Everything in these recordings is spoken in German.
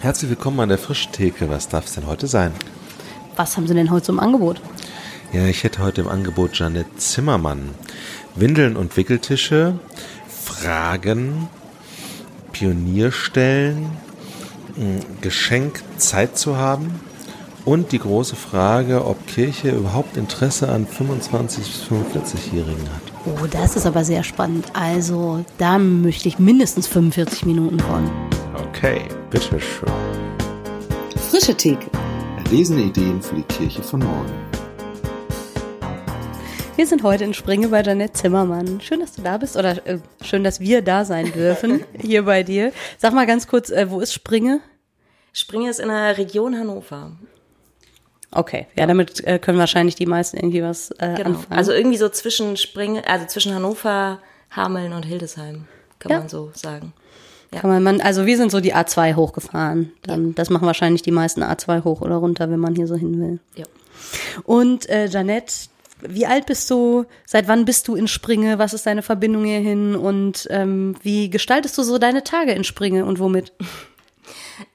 Herzlich willkommen an der Frischtheke. Was darf es denn heute sein? Was haben Sie denn heute zum Angebot? Ja, ich hätte heute im Angebot Janette Zimmermann. Windeln und Wickeltische, Fragen, Pionierstellen, Geschenk Zeit zu haben und die große Frage, ob Kirche überhaupt Interesse an 25 bis 45-Jährigen hat. Oh, das ist aber sehr spannend. Also, da möchte ich mindestens 45 Minuten von. Okay, bitteschön. Frische Theke. Erlesene Ideen für die Kirche von morgen. Wir sind heute in Springe bei Janette Zimmermann. Schön, dass du da bist oder äh, schön, dass wir da sein dürfen hier bei dir. Sag mal ganz kurz, äh, wo ist Springe? Springe ist in der Region Hannover. Okay, ja, damit äh, können wahrscheinlich die meisten irgendwie was äh, Genau. anfangen. Also irgendwie so zwischen Springe, also zwischen Hannover, Hameln und Hildesheim, kann Ja. man so sagen. Ja. Kann man, man, also wir sind so die A2 hochgefahren. Dann, Das machen wahrscheinlich die meisten A2 hoch oder runter, wenn man hier so hin will. Ja. Und äh, Janette, wie alt bist du? Seit wann bist du in Springe? Was ist deine Verbindung hierhin? Und ähm, wie gestaltest du so deine Tage in Springe und womit?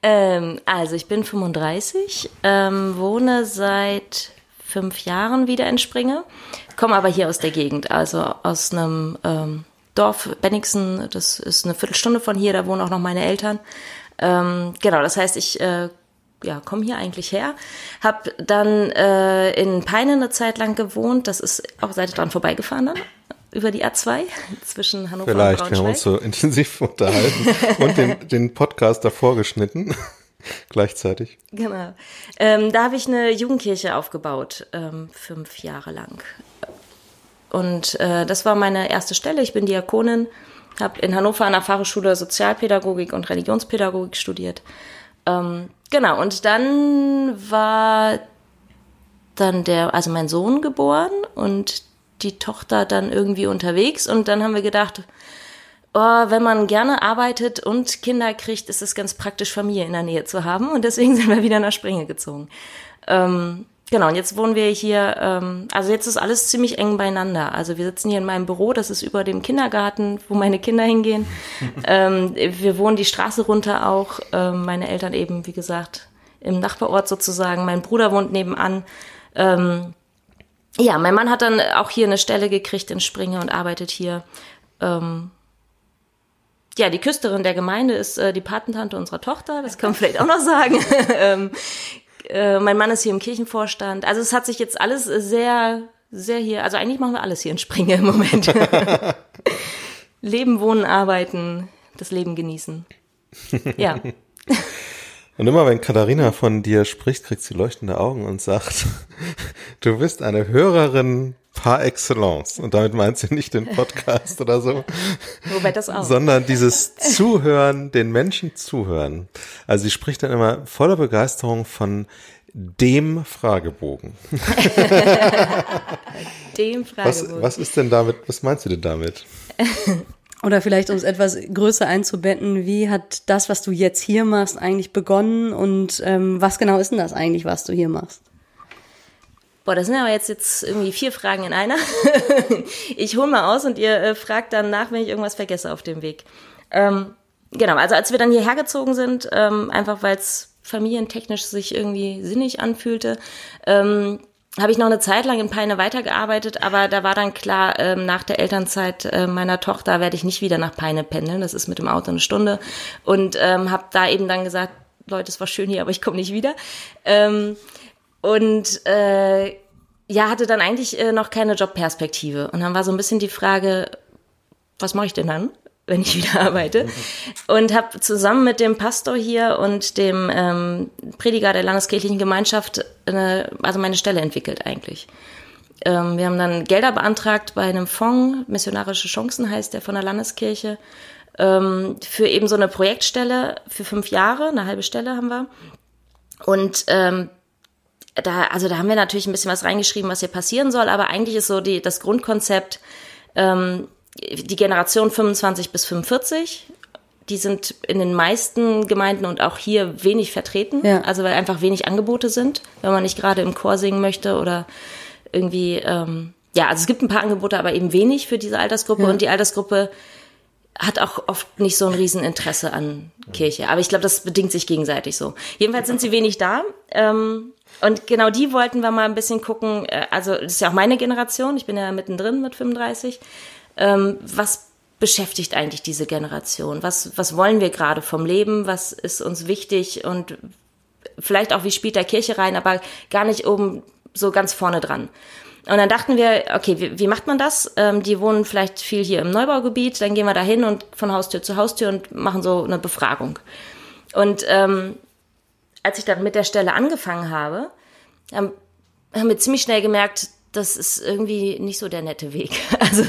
Ähm, also ich bin 35, ähm, wohne seit fünf Jahren wieder in Springe, komme aber hier aus der Gegend, also aus einem ähm, Dorf, Bennigsen, das ist eine Viertelstunde von hier, da wohnen auch noch meine Eltern. Ähm, genau, das heißt, ich äh, ja, komme hier eigentlich her, habe dann äh, in Peine eine Zeit lang gewohnt, das ist auch seid dran vorbeigefahren dann, über die A2 zwischen Hannover Vielleicht, und wir haben Braunschweig. uns so intensiv unterhalten und den, den Podcast davor geschnitten. Gleichzeitig. Genau. Ähm, da habe ich eine Jugendkirche aufgebaut, ähm, fünf Jahre lang. Und äh, das war meine erste Stelle. Ich bin Diakonin, habe in Hannover an der Fachhochschule Sozialpädagogik und Religionspädagogik studiert. Ähm, genau, und dann war dann der, also mein Sohn geboren und die Tochter dann irgendwie unterwegs. Und dann haben wir gedacht, oh, wenn man gerne arbeitet und Kinder kriegt, ist es ganz praktisch, Familie in der Nähe zu haben. Und deswegen sind wir wieder nach Springe gezogen. Ähm, genau, und jetzt wohnen wir hier, ähm, also jetzt ist alles ziemlich eng beieinander. Also wir sitzen hier in meinem Büro, das ist über dem Kindergarten, wo meine Kinder hingehen. ähm, wir wohnen die Straße runter auch. Ähm, meine Eltern eben, wie gesagt, im Nachbarort sozusagen. Mein Bruder wohnt nebenan. Ähm, ja, mein Mann hat dann auch hier eine Stelle gekriegt in Springe und arbeitet hier. Ähm, ja, die Küsterin der Gemeinde ist äh, die Patentante unserer Tochter, das kann man vielleicht auch noch sagen. ähm, äh, mein Mann ist hier im Kirchenvorstand. Also es hat sich jetzt alles sehr, sehr hier, also eigentlich machen wir alles hier in Springe im Moment. Leben, wohnen, arbeiten, das Leben genießen. Ja. Und immer wenn Katharina von dir spricht, kriegt sie leuchtende Augen und sagt, du bist eine Hörerin par excellence. Und damit meint sie nicht den Podcast oder so, Wobei das auch. sondern dieses Zuhören, den Menschen zuhören. Also sie spricht dann immer voller Begeisterung von dem Fragebogen. Dem Was, Fragebogen. was ist denn damit, was meinst du denn damit? Oder vielleicht, um es etwas größer einzubetten, wie hat das, was du jetzt hier machst, eigentlich begonnen und ähm, was genau ist denn das eigentlich, was du hier machst? Boah, das sind aber jetzt, jetzt irgendwie vier Fragen in einer. ich hole mal aus und ihr äh, fragt dann nach, wenn ich irgendwas vergesse auf dem Weg. Ähm, genau, also als wir dann hierher gezogen sind, ähm, einfach weil es familientechnisch sich irgendwie sinnig anfühlte, ähm, habe ich noch eine Zeit lang in Peine weitergearbeitet, aber da war dann klar, ähm, nach der Elternzeit äh, meiner Tochter werde ich nicht wieder nach Peine pendeln. Das ist mit dem Auto eine Stunde. Und ähm, habe da eben dann gesagt, Leute, es war schön hier, aber ich komme nicht wieder. Ähm, und äh, ja, hatte dann eigentlich äh, noch keine Jobperspektive. Und dann war so ein bisschen die Frage, was mache ich denn dann, wenn ich wieder arbeite? Und habe zusammen mit dem Pastor hier und dem ähm, Prediger der Landeskirchlichen Gemeinschaft eine, also meine Stelle entwickelt eigentlich. Ähm, wir haben dann Gelder beantragt bei einem Fonds, Missionarische Chancen heißt der von der Landeskirche, ähm, für eben so eine Projektstelle für fünf Jahre, eine halbe Stelle haben wir. Und ähm, da, also da haben wir natürlich ein bisschen was reingeschrieben, was hier passieren soll, aber eigentlich ist so die, das Grundkonzept, ähm, die Generation 25 bis 45, die sind in den meisten Gemeinden und auch hier wenig vertreten, Ja. also weil einfach wenig Angebote sind, wenn man nicht gerade im Chor singen möchte oder irgendwie, ähm, ja, also es gibt ein paar Angebote, aber eben wenig für diese Altersgruppe Ja. und die Altersgruppe hat auch oft nicht so ein Rieseninteresse an Kirche. Aber ich glaube, das bedingt sich gegenseitig so. Jedenfalls sind sie wenig da. Ähm, und genau die wollten wir mal ein bisschen gucken. äh, Also, das ist ja auch meine Generation. Ich bin ja mittendrin mit 35. Ähm, was beschäftigt eigentlich diese Generation? Was, was wollen wir gerade vom Leben? Was ist uns wichtig? Und vielleicht auch, wie spielt der Kirche rein, aber gar nicht oben so ganz vorne dran. Und dann dachten wir, okay, wie, wie macht man das? Ähm, die wohnen vielleicht viel hier im Neubaugebiet, dann gehen wir da hin und von Haustür zu Haustür und machen so eine Befragung. Und ähm, als ich dann mit der Stelle angefangen habe, haben, haben wir ziemlich schnell gemerkt, das ist irgendwie nicht so der nette Weg. Also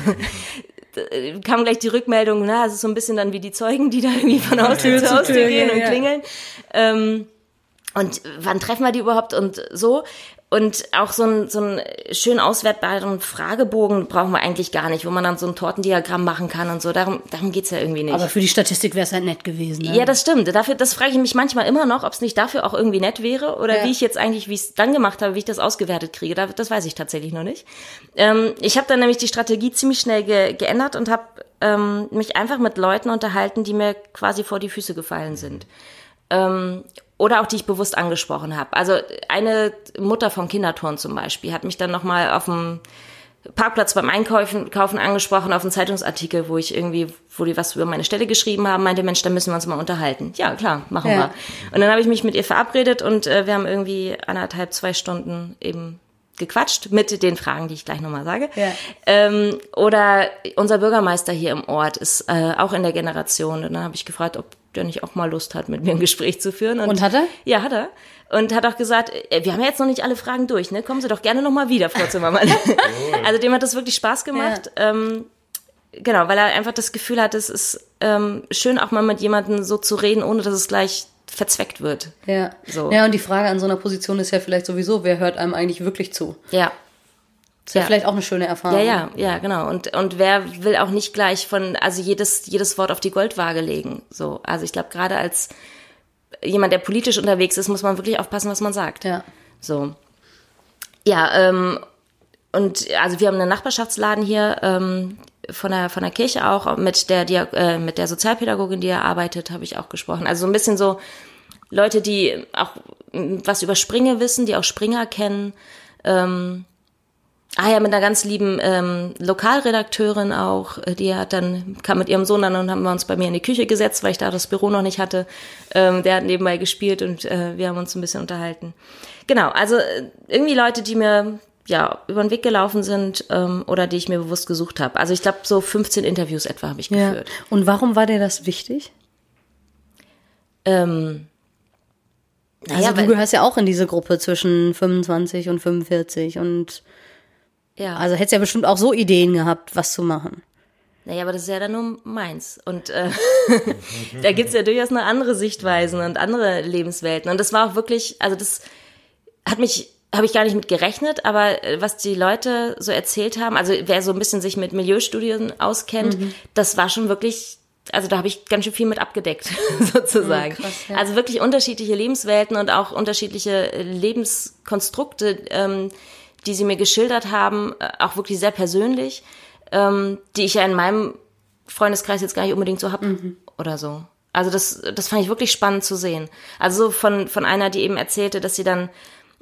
da kam gleich die Rückmeldung, na, es ist so ein bisschen dann wie die Zeugen, die da irgendwie von Haustür zu Haustür Tür, gehen ja, und ja. klingeln. Ähm, und wann treffen wir die überhaupt und so. Und auch so einen, so schön auswertbaren Fragebogen brauchen wir eigentlich gar nicht, wo man dann so ein Tortendiagramm machen kann und so. Darum, darum geht's ja irgendwie nicht. Aber für die Statistik wäre es halt nett gewesen. Ne? Ja, das stimmt. Dafür, das frage ich mich manchmal immer noch, ob es nicht dafür auch irgendwie nett wäre oder Ja. wie ich jetzt eigentlich, wie ich es dann gemacht habe, wie ich das ausgewertet kriege. Da- Das weiß ich tatsächlich noch nicht. Ähm, ich habe dann nämlich die Strategie ziemlich schnell ge geändert und habe ähm, mich einfach mit Leuten unterhalten, die mir quasi vor die Füße gefallen sind. Ähm, oder auch die ich bewusst angesprochen habe. Also eine Mutter vom Kinderturn zum Beispiel hat mich dann nochmal auf dem Parkplatz beim Einkaufen kaufen angesprochen auf einen Zeitungsartikel, wo ich irgendwie, wo die was über meine Stelle geschrieben haben, meinte, Mensch, da müssen wir uns mal unterhalten. Ja, klar, machen Ja. wir. Und dann habe ich mich mit ihr verabredet und äh, wir haben irgendwie anderthalb, zwei Stunden eben gequatscht mit den Fragen, die ich gleich nochmal sage. Ja. Ähm, oder unser Bürgermeister hier im Ort ist äh, auch in der Generation. Und dann habe ich gefragt, ob der nicht auch mal Lust hat, mit mir ein Gespräch zu führen. Und hat er? Ja, hat er. Und hat auch gesagt, äh, wir haben ja jetzt noch nicht alle Fragen durch, ne? Kommen Sie doch gerne nochmal wieder, Frau Zimmermann. also dem hat das wirklich Spaß gemacht. Ähm, genau, weil er einfach das Gefühl hat, es ist ähm, schön, auch mal mit jemandem so zu reden, ohne dass es gleich verzweckt wird. Ja. So. ja, und die Frage an so einer Position ist ja vielleicht sowieso, wer hört einem eigentlich wirklich zu? Ja. Ist ja, vielleicht auch eine schöne Erfahrung. Ja, ja, ja, genau. Und, und wer will auch nicht gleich von, also jedes, jedes Wort auf die Goldwaage legen. So. Also ich glaube, gerade als jemand, der politisch unterwegs ist, muss man wirklich aufpassen, was man sagt. Ja. So. Ja, ähm, und also wir haben einen Nachbarschaftsladen hier ähm, von der von der Kirche auch mit der Dia äh, mit der Sozialpädagogin, die er arbeitet, habe ich auch gesprochen. Also so ein bisschen so Leute, die auch was über Springe wissen, die auch Springer kennen. Ähm, Ah ja, mit einer ganz lieben ähm, Lokalredakteurin auch, die hat dann, kam mit ihrem Sohn dann und haben wir uns bei mir in die Küche gesetzt, weil ich da das Büro noch nicht hatte. Ähm, der hat nebenbei gespielt und äh, wir haben uns ein bisschen unterhalten. Genau, also äh, irgendwie Leute, die mir ja über den Weg gelaufen sind ähm, oder die ich mir bewusst gesucht habe. Also ich glaube, so 15 Interviews etwa habe ich Ja. geführt. Und warum war dir das wichtig? Ähm, Also du weil- gehörst ja auch in diese Gruppe zwischen 25 und 45 und ja. also hättest ja bestimmt auch so Ideen gehabt, was zu machen. Naja, aber das ist ja dann nur meins. Und äh, da gibt's ja durchaus noch andere Sichtweisen und andere Lebenswelten. Und das war auch wirklich, also das hat mich, habe ich gar nicht mit gerechnet, aber äh, was die Leute so erzählt haben, also wer so ein bisschen sich mit Milieustudien auskennt, das war schon wirklich, also da habe ich ganz schön viel mit abgedeckt, sozusagen. krass, ja. Also wirklich unterschiedliche Lebenswelten und auch unterschiedliche äh, Lebenskonstrukte, ähm, die sie mir geschildert haben, äh, auch wirklich sehr persönlich, ähm, die ich ja in meinem Freundeskreis jetzt gar nicht unbedingt so hab oder so. Also das, das fand ich wirklich spannend zu sehen. Also so von, von einer, die eben erzählte, dass sie dann,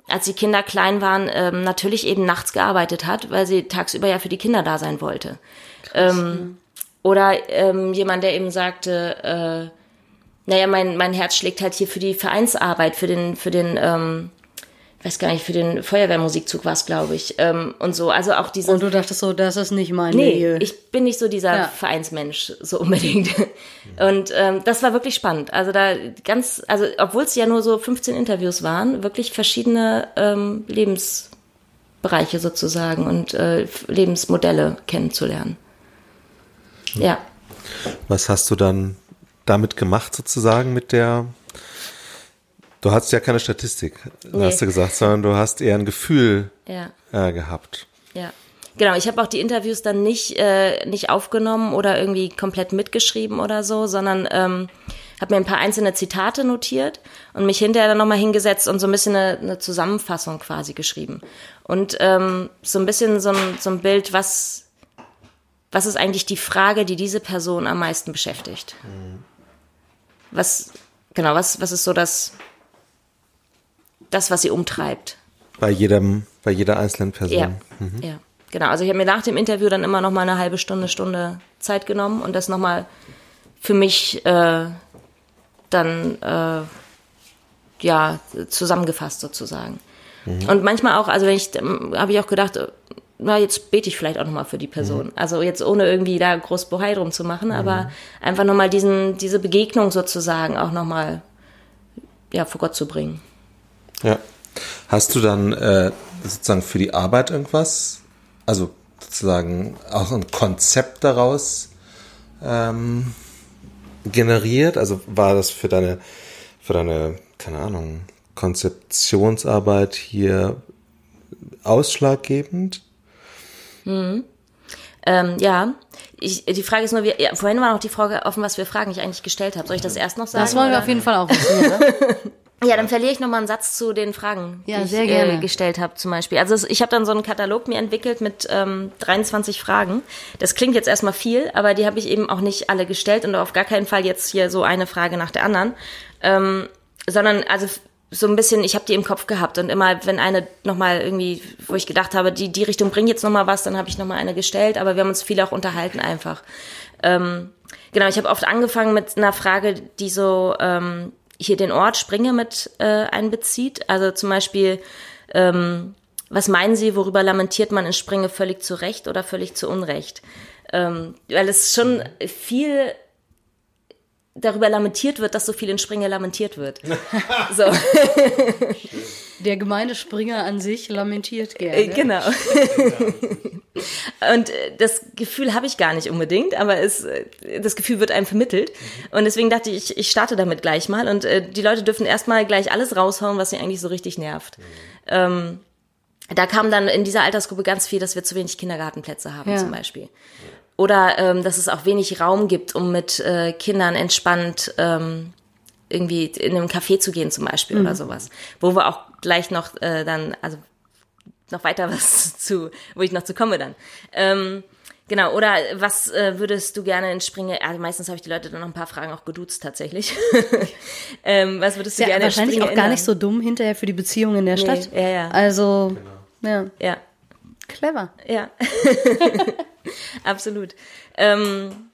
als die Kinder klein waren, ähm, natürlich eben nachts gearbeitet hat, weil sie tagsüber ja für die Kinder da sein wollte. ähm, Oder ähm, jemand, der eben sagte, äh, naja, mein, mein Herz schlägt halt hier für die Vereinsarbeit, für den, für den, ähm, weiß gar nicht, für den Feuerwehrmusikzug war es, glaube ich. Ähm, und so, also auch diese. Und du dachtest so, das ist nicht mein Nee, Milieu. ich bin nicht so dieser Ja. Vereinsmensch, so unbedingt. Und ähm, das war wirklich spannend. Also da ganz, also obwohl es ja nur so 15 Interviews waren, wirklich verschiedene ähm, Lebensbereiche sozusagen und äh, Lebensmodelle kennenzulernen. Ja. Was hast du dann damit gemacht sozusagen mit der Du hast ja keine Statistik, Nee. hast du gesagt, sondern du hast eher ein Gefühl Ja. äh, gehabt. Ja. Genau, ich habe auch die Interviews dann nicht, äh, nicht aufgenommen oder irgendwie komplett mitgeschrieben oder so, sondern ähm, habe mir ein paar einzelne Zitate notiert und mich hinterher dann nochmal hingesetzt und so ein bisschen eine, eine Zusammenfassung quasi geschrieben. Und ähm, so ein bisschen so ein, so ein Bild, was, was ist eigentlich die Frage, die diese Person am meisten beschäftigt? Was, genau, was, was ist so das, das, was sie umtreibt? Bei jedem, bei jeder einzelnen Person. Ja, ja. Genau, also ich habe mir nach dem Interview dann immer noch mal eine halbe Stunde, Stunde Zeit genommen und das nochmal für mich äh, dann äh, ja zusammengefasst sozusagen. Und manchmal auch, also wenn ich, habe ich auch gedacht, äh, na, jetzt bete ich vielleicht auch nochmal für die Person. Also jetzt ohne irgendwie da groß Bohai drum zu machen, aber einfach nochmal diesen, diese Begegnung sozusagen auch nochmal ja, vor Gott zu bringen. Ja. Hast du dann äh, sozusagen für die Arbeit irgendwas, also sozusagen auch ein Konzept daraus ähm, generiert? Also war das für deine, für deine, keine Ahnung, Konzeptionsarbeit hier ausschlaggebend? Ähm, ja, ich, die Frage ist nur, wir, ja, vorhin war noch die Frage offen, was für Fragen ich eigentlich gestellt habe. Soll ich das erst noch sagen? Das wollen wir oder? auf jeden Fall auch wissen. Ja. Dann verliere ich nochmal einen Satz zu den Fragen, Ja, die ich sehr Äh, gerne. gestellt habe zum Beispiel. Also ich habe dann so einen Katalog mir entwickelt mit ähm, 23 Fragen. Das klingt jetzt erstmal viel, aber die habe ich eben auch nicht alle gestellt und auf gar keinen Fall jetzt hier so eine Frage nach der anderen. Ähm, sondern also so ein bisschen, ich habe die im Kopf gehabt und immer, wenn eine nochmal irgendwie, wo ich gedacht habe, die, die Richtung bringt jetzt nochmal was, dann habe ich nochmal eine gestellt, aber wir haben uns viel auch unterhalten einfach. Ähm, genau, ich habe oft angefangen mit einer Frage, die so ähm, hier den Ort Springe mit äh, einbezieht. Also zum Beispiel, ähm, was meinen Sie, worüber lamentiert man in Springe völlig zu Recht oder völlig zu Unrecht? Ähm, weil es schon viel darüber lamentiert wird, dass so viel in Springe lamentiert wird. so, Der gemeine Springer an sich lamentiert äh, gerne. genau. Und äh, das Gefühl habe ich gar nicht unbedingt, aber es, äh, das Gefühl wird einem vermittelt. Und deswegen dachte ich, ich starte damit gleich mal. Und äh, die Leute dürfen erstmal gleich alles raushauen, was sie eigentlich so richtig nervt. Ähm, da kam dann in dieser Altersgruppe ganz viel, dass wir zu wenig Kindergartenplätze haben Ja. zum Beispiel. Oder ähm, dass es auch wenig Raum gibt, um mit äh, Kindern entspannt ähm, irgendwie in einem Café zu gehen zum Beispiel oder sowas. Wo wir auch gleich noch äh, dann, also noch weiter was zu, wo ich noch zu komme dann. Ähm, genau, oder was äh, würdest du gerne in Springe, also meistens habe ich die Leute dann noch ein paar Fragen auch geduzt tatsächlich. ähm, was würdest du ja gerne wahrscheinlich in auch Springe gar ändern? nicht so dumm hinterher für die Beziehung in der Stadt. ja, ja. Also, ja, Ja, clever. ja. Absolut. Ähm,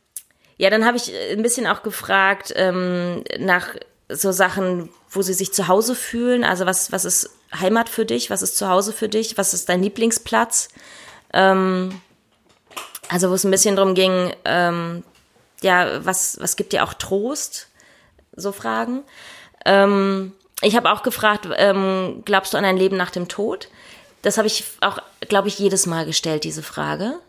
ja, dann habe ich ein bisschen auch gefragt ähm, nach so Sachen, wo sie sich zu Hause fühlen. Also was, was ist Heimat für dich? Was ist zu Hause für dich? Was ist dein Lieblingsplatz? Ähm, also wo es ein bisschen drum ging, ähm, ja, was, was gibt dir auch Trost? So Fragen. Ähm, ich habe auch gefragt, ähm, glaubst du an ein Leben nach dem Tod? Das habe ich auch, glaube ich, jedes Mal gestellt, diese Frage.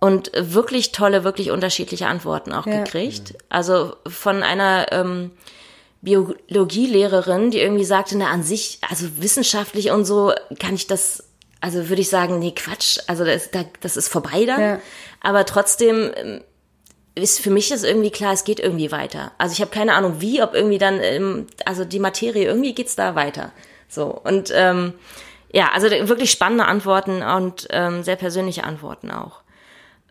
Und wirklich tolle, wirklich unterschiedliche Antworten auch Ja. gekriegt. Also von einer ähm, Biologielehrerin, die irgendwie sagte, na an sich, also wissenschaftlich und so kann ich das, also würde ich sagen, nee, Quatsch, also das, da- das ist vorbei dann. Ja. Aber trotzdem ähm, ist für mich ist irgendwie klar, es geht irgendwie weiter. Also ich habe keine Ahnung wie, ob irgendwie dann, ähm, also die Materie, irgendwie geht's da weiter. So und ähm, ja, also wirklich spannende Antworten und ähm, sehr persönliche Antworten auch.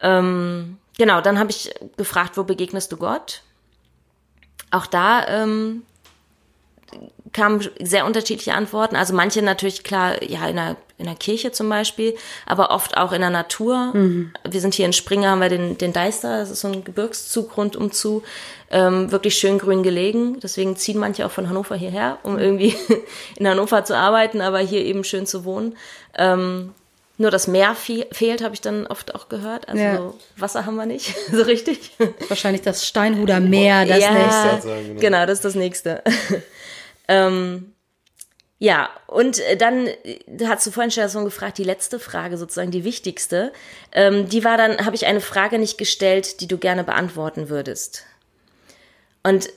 Ähm, genau, dann habe ich gefragt, wo begegnest du Gott? Auch da ähm, kamen sehr unterschiedliche Antworten. Also manche natürlich klar, ja, in der, in der Kirche zum Beispiel, aber oft auch in der Natur. Wir sind hier in Springer, haben wir den, den Deister, das ist so ein Gebirgszug rundum zu, ähm, wirklich schön grün gelegen. Deswegen ziehen manche auch von Hannover hierher, um irgendwie in Hannover zu arbeiten, aber hier eben schön zu wohnen. Ähm, nur das Meer fe fehlt, habe ich dann oft auch gehört. Also Ja. Wasser haben wir nicht, so richtig. Wahrscheinlich das Steinhuder Meer, das ja, nächste. genau. genau, das ist das nächste. ähm, ja, und äh, dann äh, hast du vorhin schon gefragt, die letzte Frage sozusagen, die wichtigste. Ähm, die war dann, habe ich eine Frage nicht gestellt, die du gerne beantworten würdest. Und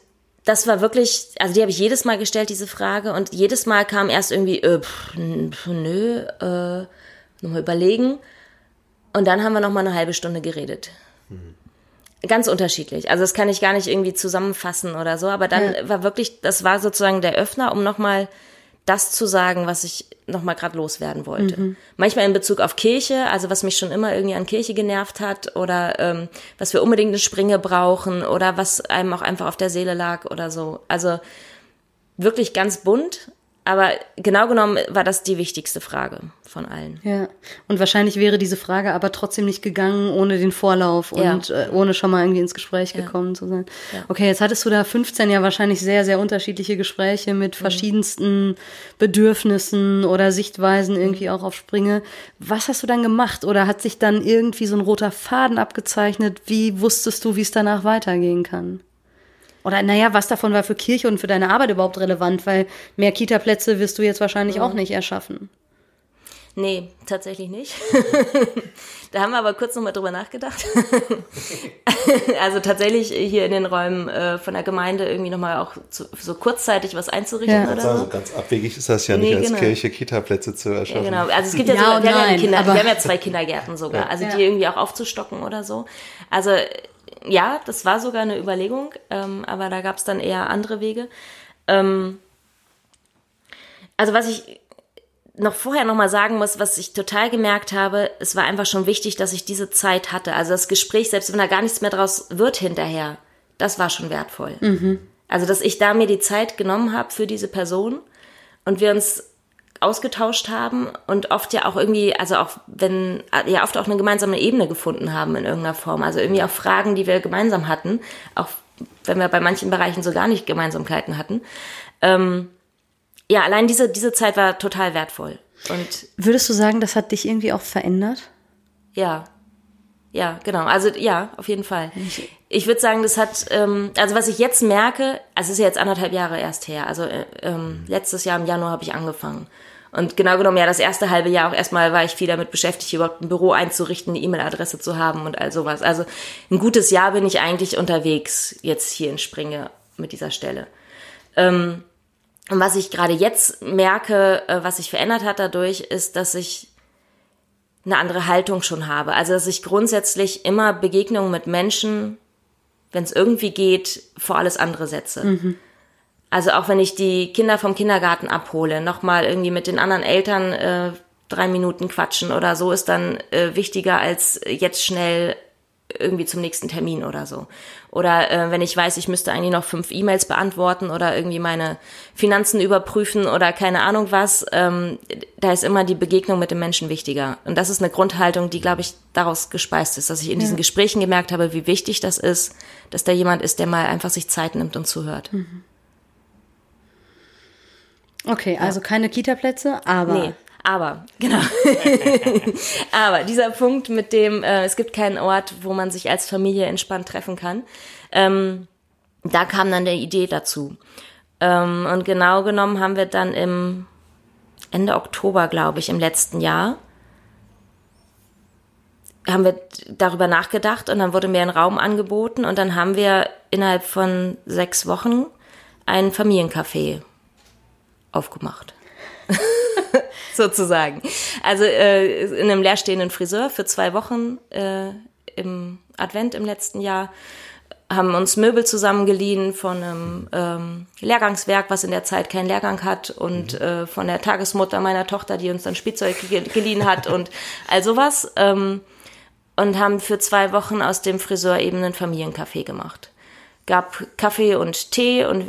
das war wirklich, also die habe ich jedes Mal gestellt, diese Frage, und jedes Mal kam erst irgendwie, äh, pff, nö, äh, nochmal überlegen. Und dann haben wir noch mal eine halbe Stunde geredet. Ganz unterschiedlich. Also das kann ich gar nicht irgendwie zusammenfassen oder so, aber dann Ja. war wirklich, das war sozusagen der Öffner, um nochmal das zu sagen, was ich nochmal gerade loswerden wollte. Manchmal in Bezug auf Kirche, also was mich schon immer irgendwie an Kirche genervt hat oder ähm, was wir unbedingt eine Springe brauchen oder was einem auch einfach auf der Seele lag oder so. Also wirklich ganz bunt, aber genau genommen war das die wichtigste Frage von allen. Ja, und wahrscheinlich wäre diese Frage aber trotzdem nicht gegangen ohne den Vorlauf Ja. und äh, ohne schon mal irgendwie ins Gespräch gekommen zu sein. Okay, jetzt hattest du da 15 ja wahrscheinlich sehr, sehr unterschiedliche Gespräche mit Mhm. verschiedensten Bedürfnissen oder Sichtweisen irgendwie Mhm. auch auf Springe. Was hast du dann gemacht oder hat sich dann irgendwie so ein roter Faden abgezeichnet? Wie wusstest du, wie es danach weitergehen kann? Oder naja, was davon war für Kirche und für deine Arbeit überhaupt relevant? Weil mehr Kita-Plätze wirst du jetzt wahrscheinlich Mhm. auch nicht erschaffen. Nee, tatsächlich nicht. da haben wir aber kurz nochmal drüber nachgedacht. also tatsächlich hier in den Räumen äh, von der Gemeinde irgendwie nochmal auch zu, so kurzzeitig was einzurichten Ja. oder Also so. ganz abwegig ist das ja Nee, nicht als genau. Kirche Kita-Plätze zu Ja, erschaffen. genau. Also es gibt ja, Ja sogar, wir, haben ja nein, Kinder, wir haben ja zwei Kindergärten sogar, also Ja. die irgendwie auch aufzustocken oder so. Also ja, das war sogar eine Überlegung, ähm, aber da gab es dann eher andere Wege. Ähm, also was ich noch vorher noch mal sagen muss, was ich total gemerkt habe, es war einfach schon wichtig, dass ich diese Zeit hatte. Also das Gespräch, selbst wenn da gar nichts mehr draus wird hinterher, das war schon wertvoll. Also dass ich da mir die Zeit genommen habe für diese Person und wir uns ausgetauscht haben und oft ja auch irgendwie, also auch wenn, ja oft auch eine gemeinsame Ebene gefunden haben in irgendeiner Form. Also irgendwie auch Fragen, die wir gemeinsam hatten, auch wenn wir bei manchen Bereichen so gar nicht Gemeinsamkeiten hatten. Ähm, ja, allein diese, diese Zeit war total wertvoll. Und Würdest du sagen, das hat dich irgendwie auch verändert? ja, ja, genau. Also ja, auf jeden Fall. Ich würde sagen, das hat, ähm, also was ich jetzt merke, also es ist ja jetzt anderthalb Jahre erst her. Also äh, ähm, letztes Jahr im Januar habe ich angefangen. Und genau genommen, ja, das erste halbe Jahr auch erstmal war ich viel damit beschäftigt, überhaupt ein Büro einzurichten, eine E-Mail-Adresse zu haben und all sowas. Also ein gutes Jahr bin ich eigentlich unterwegs jetzt hier in Springe mit dieser Stelle. Ähm, und was ich gerade jetzt merke, äh, was sich verändert hat dadurch, ist, dass ich eine andere Haltung schon habe. Also dass ich grundsätzlich immer Begegnungen mit Menschen, wenn es irgendwie geht, vor alles andere setze. Also auch wenn ich die Kinder vom Kindergarten abhole, nochmal irgendwie mit den anderen Eltern äh, drei Minuten quatschen oder so ist dann äh, wichtiger als jetzt schnell irgendwie zum nächsten Termin oder so. Oder äh, wenn ich weiß, ich müsste eigentlich noch fünf E-Mails beantworten oder irgendwie meine Finanzen überprüfen oder keine Ahnung was, ähm, da ist immer die Begegnung mit dem Menschen wichtiger. Und das ist eine Grundhaltung, die, glaube ich, daraus gespeist ist, dass ich in diesen Gesprächen gemerkt habe, wie wichtig das ist, dass da jemand ist, der mal einfach sich Zeit nimmt und zuhört. Okay, also keine Kita-Plätze, aber Nee, aber, genau. aber dieser Punkt mit dem, äh, es gibt keinen Ort, wo man sich als Familie entspannt treffen kann, ähm, da kam dann der Idee dazu. Ähm, und genau genommen haben wir dann im Ende Oktober, glaube ich, im letzten Jahr, haben wir darüber nachgedacht und dann wurde mir ein Raum angeboten und dann haben wir innerhalb von sechs Wochen ein Familiencafé aufgemacht. Sozusagen. Also äh, in einem leerstehenden Friseur für zwei Wochen äh, im Advent im letzten Jahr haben uns Möbel zusammengeliehen von einem ähm, Lehrgangswerk, was in der Zeit keinen Lehrgang hat und äh, von der Tagesmutter meiner Tochter, die uns dann Spielzeug ge geliehen hat und all sowas ähm, und haben für zwei Wochen aus dem Friseur eben einen Familiencafé gemacht gab Kaffee und Tee und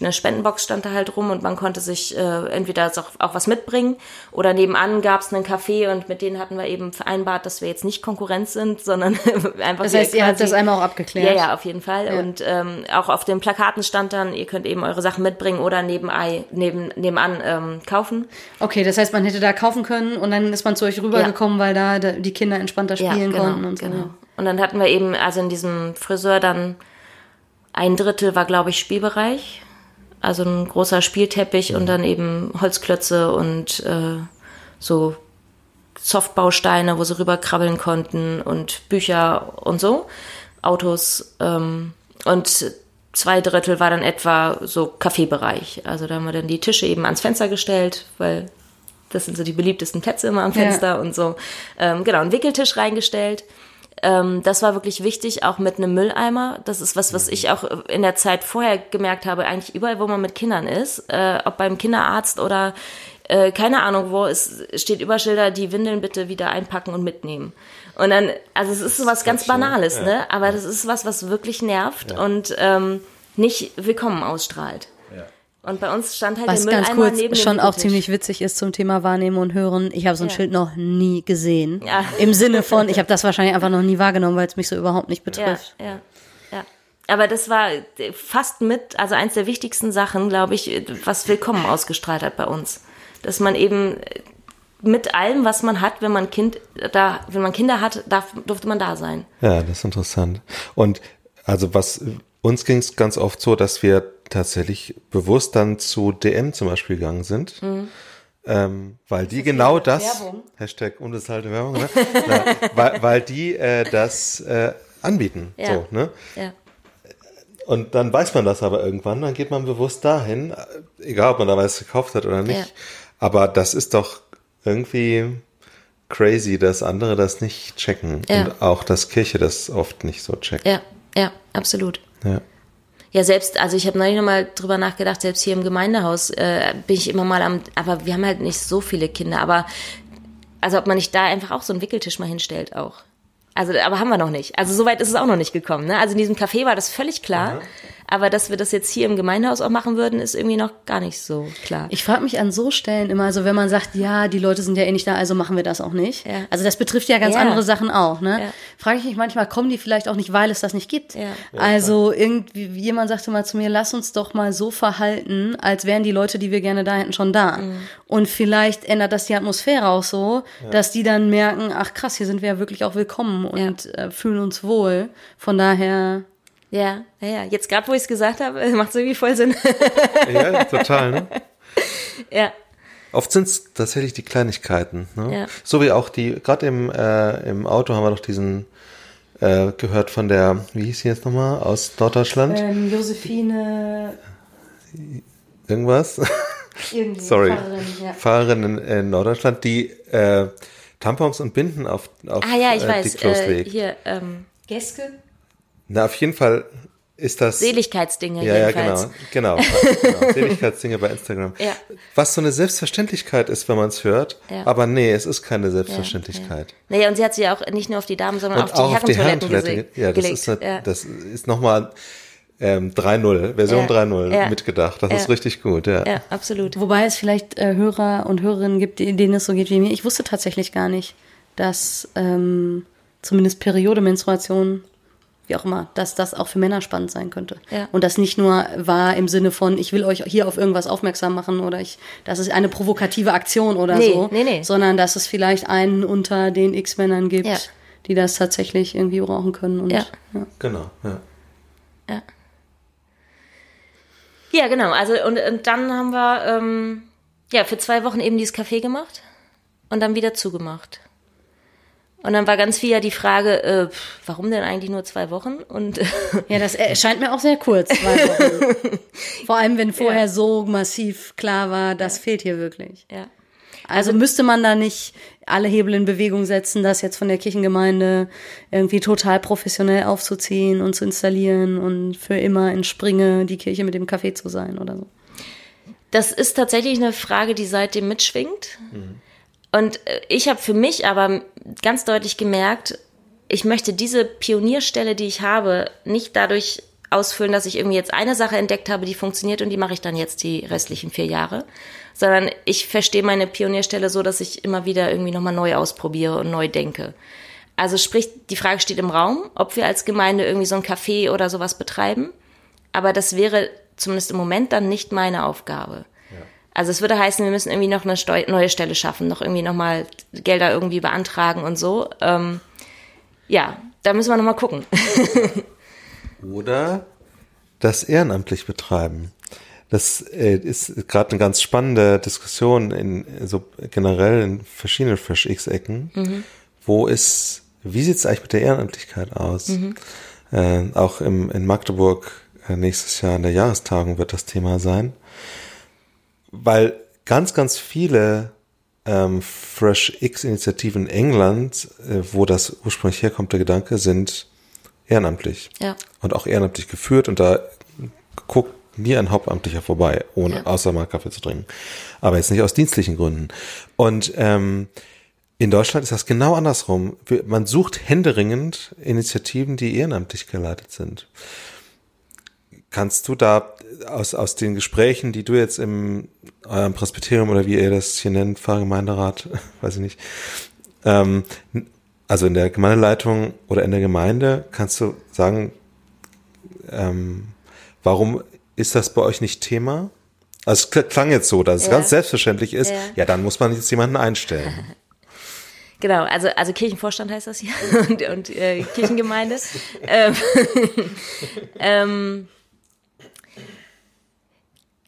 eine Spendenbox stand da halt rum und man konnte sich äh, entweder auch, auch was mitbringen oder nebenan gab es einen Kaffee und mit denen hatten wir eben vereinbart, dass wir jetzt nicht Konkurrenz sind, sondern einfach das heißt, ihr habt das einmal auch abgeklärt. ja, ja, auf jeden Fall. Und ähm, auch auf den Plakaten stand dann, ihr könnt eben eure Sachen mitbringen oder nebenei, neben, nebenan ähm, kaufen. Okay, das heißt, man hätte da kaufen können und dann ist man zu euch rübergekommen, weil da da die Kinder entspannter spielen genau, konnten und so. genau. Und dann hatten wir eben, also in diesem Friseur dann ein Drittel war, glaube ich, Spielbereich. Also ein großer Spielteppich und dann eben Holzklötze und äh, so Softbausteine, wo sie rüberkrabbeln konnten und Bücher und so, Autos. Ähm, und zwei Drittel war dann etwa so Kaffeebereich. Also da haben wir dann die Tische eben ans Fenster gestellt, weil das sind so die beliebtesten Plätze immer am Ja. Fenster und so. Ähm, genau, einen Wickeltisch reingestellt. Ähm, das war wirklich wichtig, auch mit einem Mülleimer. Das ist was, was ich auch in der Zeit vorher gemerkt habe, eigentlich überall, wo man mit Kindern ist, äh, ob beim Kinderarzt oder äh, keine Ahnung, wo es steht Überschilder, die Windeln bitte wieder einpacken und mitnehmen. Und dann, also es ist so was ganz Banales, ja. ne? Aber das ist was, was wirklich nervt und ähm, nicht willkommen ausstrahlt. Und bei uns stand halt Was der ganz Mülleimer kurz neben dem schon auch ziemlich witzig ist zum Thema Wahrnehmen und Hören. Ich habe so ein Ja. Schild noch nie gesehen. Ja. Im Sinne von, ich habe das wahrscheinlich einfach noch nie wahrgenommen, weil es mich so überhaupt nicht Ja, betrifft. ja, ja. Aber das war fast mit, also eins der wichtigsten Sachen, glaube ich, was Willkommen ausgestrahlt hat bei uns. Dass man eben mit allem, was man hat, wenn man Kind da, wenn man Kinder hat, darf, durfte man da sein. Ja, das ist interessant. Und also was uns ging es ganz oft so, dass wir tatsächlich bewusst dann zu DM zum Beispiel gegangen sind. Ähm, weil die genau das, Werbung? Hashtag unbezahlte Werbung, ne? Na, weil, weil die äh, das äh, anbieten. Ja. So, ne? Ja. Und dann weiß man das aber irgendwann, dann geht man bewusst dahin, egal ob man da was gekauft hat oder nicht. Ja. Aber das ist doch irgendwie crazy, dass andere das nicht checken. Ja. Und auch, dass Kirche das oft nicht so checkt. Ja, ja, absolut. Ja. Ja, selbst, also ich habe neulich nochmal drüber nachgedacht, selbst hier im Gemeindehaus äh, bin ich immer mal am, aber wir haben halt nicht so viele Kinder, aber also ob man nicht da einfach auch so einen Wickeltisch mal hinstellt auch. Also, aber haben wir noch nicht. Also soweit ist es auch noch nicht gekommen. Ne? Also in diesem Café war das völlig klar. Aber dass wir das jetzt hier im Gemeindehaus auch machen würden, ist irgendwie noch gar nicht so klar. Ich frage mich an so Stellen immer, also wenn man sagt, ja, die Leute sind ja eh nicht da, also machen wir das auch nicht. Ja. Also das betrifft ja ganz Ja. andere Sachen auch, ne? Ja. Frage ich mich manchmal, kommen die vielleicht auch nicht, weil es das nicht gibt? Ja. Also irgendwie, jemand sagte mal zu mir, lass uns doch mal so verhalten, als wären die Leute, die wir gerne da hätten, schon da. Mhm. Und vielleicht ändert das die Atmosphäre auch so, dass die dann merken, ach krass, hier sind wir ja wirklich auch willkommen und äh, fühlen uns wohl. Von daher, ja, ja, ja. Jetzt gerade, wo ich es gesagt habe, macht es irgendwie voll Sinn. ja, total, ne? ja. Oft sind es tatsächlich die Kleinigkeiten. Ne? Ja. So wie auch die, gerade im, äh, im Auto haben wir doch diesen äh, gehört von der, wie hieß sie jetzt nochmal, aus Norddeutschland? ähm, Josephine, Irgendwas? irgendwie, Sorry. Pfarrerin, ja. Fahrerin in, in Norddeutschland, die äh, Tampons und Binden auf, auf Ah ja, ich äh, weiß. die Klos Äh, legt. hier, ähm, Geske? Na, auf jeden Fall ist das. Seligkeitsdinge Ja, ja, jedenfalls. genau. Genau. genau. Seligkeitsdinge bei Instagram. Ja. Was so eine Selbstverständlichkeit ist, wenn man es hört. Ja. Aber nee, es ist keine Selbstverständlichkeit. Naja, und sie hat sie ja auch nicht nur auf die Damen, sondern Und auch, auch auf die Herrentoiletten Herrentoilette. gese- Ja, das gelegt. ist, eine, ja. das ist nochmal ähm, 3.0, Version Ja. 3.0 Ja. mitgedacht. Das Ja. ist richtig gut, ja. ja, absolut. Wobei es vielleicht äh, Hörer und Hörerinnen gibt, die- denen es so geht wie mir. Ich wusste tatsächlich gar nicht, dass ähm, zumindest Periode, Menstruation, wie auch immer, dass das auch für Männer spannend sein könnte. Ja. Und das nicht nur war im Sinne von, ich will euch hier auf irgendwas aufmerksam machen oder ich, das ist eine provokative Aktion oder Nee, so, nee, nee. sondern dass es vielleicht einen unter den X-Männern gibt, Ja. die das tatsächlich irgendwie brauchen können. Und, Ja. ja. Genau, ja. Ja. Ja, genau. Also und, und dann haben wir ähm, ja für zwei Wochen eben dieses Café gemacht und dann wieder zugemacht. Und dann war ganz viel ja die Frage, äh, warum denn eigentlich nur zwei Wochen? Und Ja, das erscheint mir auch sehr kurz. Zwei Wochen. Vor allem, wenn vorher so massiv klar war, das fehlt hier wirklich. ja. Also müsste man da nicht alle Hebel in Bewegung setzen, das jetzt von der Kirchengemeinde irgendwie total professionell aufzuziehen und zu installieren und für immer in Springe die Kirche mit dem Kaffee zu sein oder so. Das ist tatsächlich eine Frage, die seitdem mitschwingt. Und äh, ich habe für mich aber ganz deutlich gemerkt, ich möchte diese Pionierstelle, die ich habe, nicht dadurch ausfüllen, dass ich irgendwie jetzt eine Sache entdeckt habe, die funktioniert und die mache ich dann jetzt die restlichen vier Jahre, sondern ich verstehe meine Pionierstelle so, dass ich immer wieder irgendwie nochmal neu ausprobiere und neu denke. Also sprich, die Frage steht im Raum, ob wir als Gemeinde irgendwie so ein Café oder sowas betreiben. Aber das wäre zumindest im Moment dann nicht meine Aufgabe. Also es würde heißen, wir müssen irgendwie noch eine Steu neue Stelle schaffen, noch irgendwie nochmal Gelder irgendwie beantragen und so. Ähm, ja, da müssen wir nochmal gucken. Oder das ehrenamtlich betreiben. Das äh, ist gerade eine ganz spannende Diskussion in so generell in verschiedenen Fisch-X-Ecken. Wo ist, wie sieht es eigentlich mit der Ehrenamtlichkeit aus? Äh, auch im, in Magdeburg äh, nächstes Jahr in der Jahrestagung wird das Thema sein. Weil ganz, ganz viele ähm, Fresh X-Initiativen in England, äh, wo das ursprünglich herkommt, der Gedanke, sind ehrenamtlich. Ja. Und auch ehrenamtlich geführt und da guckt nie ein Hauptamtlicher vorbei, ohne Ja. außer mal Kaffee zu trinken. Aber jetzt nicht aus dienstlichen Gründen. Und ähm, in Deutschland ist das genau andersrum. Man sucht händeringend Initiativen, die ehrenamtlich geleitet sind. Kannst du da aus, aus den Gesprächen, die du jetzt im eurem Presbyterium oder wie ihr das hier nennt, Pfarrgemeinderat, weiß ich nicht, ähm, also in der Gemeindeleitung oder in der Gemeinde, kannst du sagen, ähm, warum ist das bei euch nicht Thema? Also es kl- klang jetzt so, dass es Ja. ganz selbstverständlich ist, Ja. ja, dann muss man jetzt jemanden einstellen. Genau, also, also Kirchenvorstand heißt das hier und, und äh, Kirchengemeinde. ähm, ähm,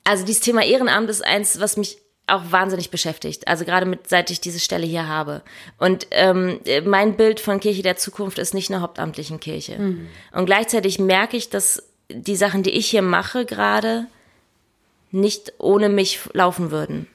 also dieses Thema Ehrenamt ist eins, was mich auch wahnsinnig beschäftigt. Also gerade mit, seit ich diese Stelle hier habe. Und ähm, mein Bild von Kirche der Zukunft ist nicht eine hauptamtlichen Kirche. Und gleichzeitig merke ich, dass die Sachen, die ich hier mache, gerade nicht ohne mich laufen würden.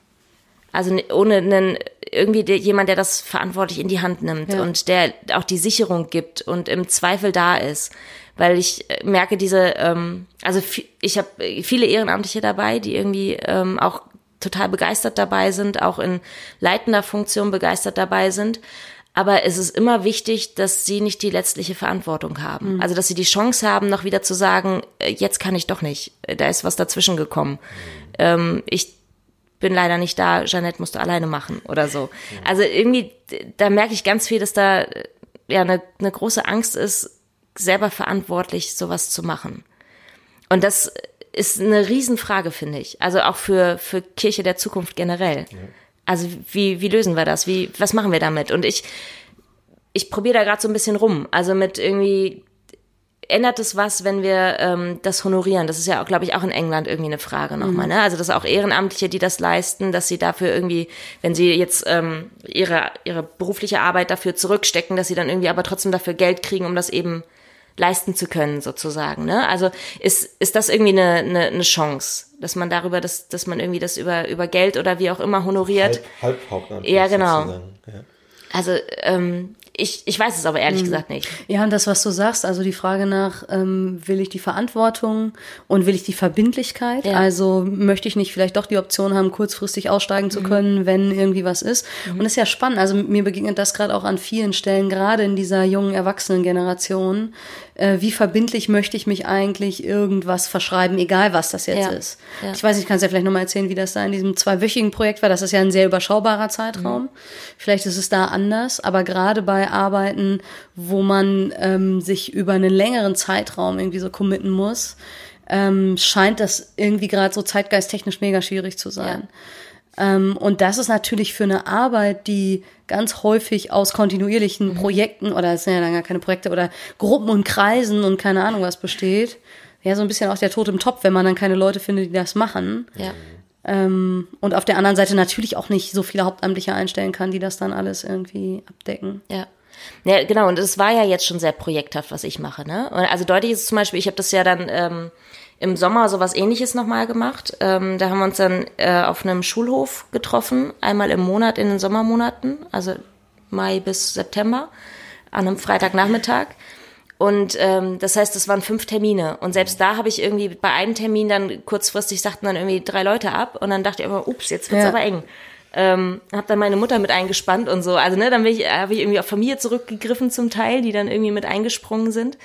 Also ohne einen, irgendwie jemand, der das verantwortlich in die Hand nimmt Ja. und der auch die Sicherung gibt und im Zweifel da ist. Weil ich äh, merke diese, ähm, also ich habe viele Ehrenamtliche dabei, die irgendwie ähm, auch total begeistert dabei sind, auch in leitender Funktion begeistert dabei sind. Aber es ist immer wichtig, dass sie nicht die letztliche Verantwortung haben. Also, dass sie die Chance haben, noch wieder zu sagen, äh, jetzt kann ich doch nicht. Äh, Da ist was dazwischen gekommen. Ähm, ich bin leider nicht da, Jeanette musst du alleine machen oder so. Also irgendwie, da merke ich ganz viel, dass da äh, ja eine, eine große Angst ist, selber verantwortlich sowas zu machen. Und das ist eine Riesenfrage, finde ich. Also auch für, für Kirche der Zukunft generell. Also wie, wie lösen wir das? Wie, was machen wir damit? Und ich, ich probiere da gerade so ein bisschen rum. Also mit irgendwie, ändert es was, wenn wir ähm, das honorieren? Das ist ja, glaube ich, auch in England irgendwie eine Frage nochmal. Ne? Also dass auch Ehrenamtliche, die das leisten, dass sie dafür irgendwie, wenn sie jetzt ähm, ihre, ihre berufliche Arbeit dafür zurückstecken, dass sie dann irgendwie aber trotzdem dafür Geld kriegen, um das eben leisten zu können, sozusagen. Ne? Also ist, ist das irgendwie eine, eine, eine Chance, dass man darüber, dass, dass man irgendwie das über, über Geld oder wie auch immer honoriert? Halb, Halbhauptamtlich Ja, genau. Ja. Also ähm, ich, ich weiß es aber ehrlich gesagt nicht. Ja, und das, was du sagst, also die Frage nach, ähm, will ich die Verantwortung und will ich die Verbindlichkeit? Ja. Also möchte ich nicht vielleicht doch die Option haben, kurzfristig aussteigen zu können, wenn irgendwie was ist? Und das ist ja spannend. Also mir begegnet das gerade auch an vielen Stellen, gerade in dieser jungen Erwachsenengeneration. Äh, wie verbindlich möchte ich mich eigentlich irgendwas verschreiben, egal was das jetzt Ja. ist? Ja. Ich weiß nicht, kannst ja vielleicht nochmal erzählen, wie das da in diesem zweiwöchigen Projekt war. Das ist ja ein sehr überschaubarer Zeitraum. Vielleicht ist es da anders, aber gerade bei Arbeiten, wo man ähm, sich über einen längeren Zeitraum irgendwie so committen muss, ähm, scheint das irgendwie gerade so zeitgeisttechnisch mega schwierig zu sein. Ähm, und das ist natürlich für eine Arbeit, die ganz häufig aus kontinuierlichen Projekten oder es sind ja dann gar keine Projekte oder Gruppen und Kreisen und keine Ahnung was besteht. Ja, so ein bisschen auch der Tod im Topf, wenn man dann keine Leute findet, die das machen. Ja. Ähm, und auf der anderen Seite natürlich auch nicht so viele Hauptamtliche einstellen kann, die das dann alles irgendwie abdecken. Ja. Ja, genau, und es war ja jetzt schon sehr projekthaft, was ich mache, ne? Und Also deutlich ist es zum Beispiel, ich habe das ja dann ähm, im Sommer sowas ähnliches nochmal gemacht. Ähm, da haben wir uns dann äh, auf einem Schulhof getroffen, einmal im Monat in den Sommermonaten, also Mai bis September, an einem Freitagnachmittag. Und ähm, das heißt, das waren fünf Termine. Und selbst da habe ich irgendwie bei einem Termin dann kurzfristig sagten dann irgendwie drei Leute ab. Und dann dachte ich immer, ups, jetzt wird's Ja. aber eng. Ähm, habe dann meine Mutter mit eingespannt und so. Also ne, dann bin ich, habe ich irgendwie auf Familie zurückgegriffen zum Teil, die dann irgendwie mit eingesprungen sind.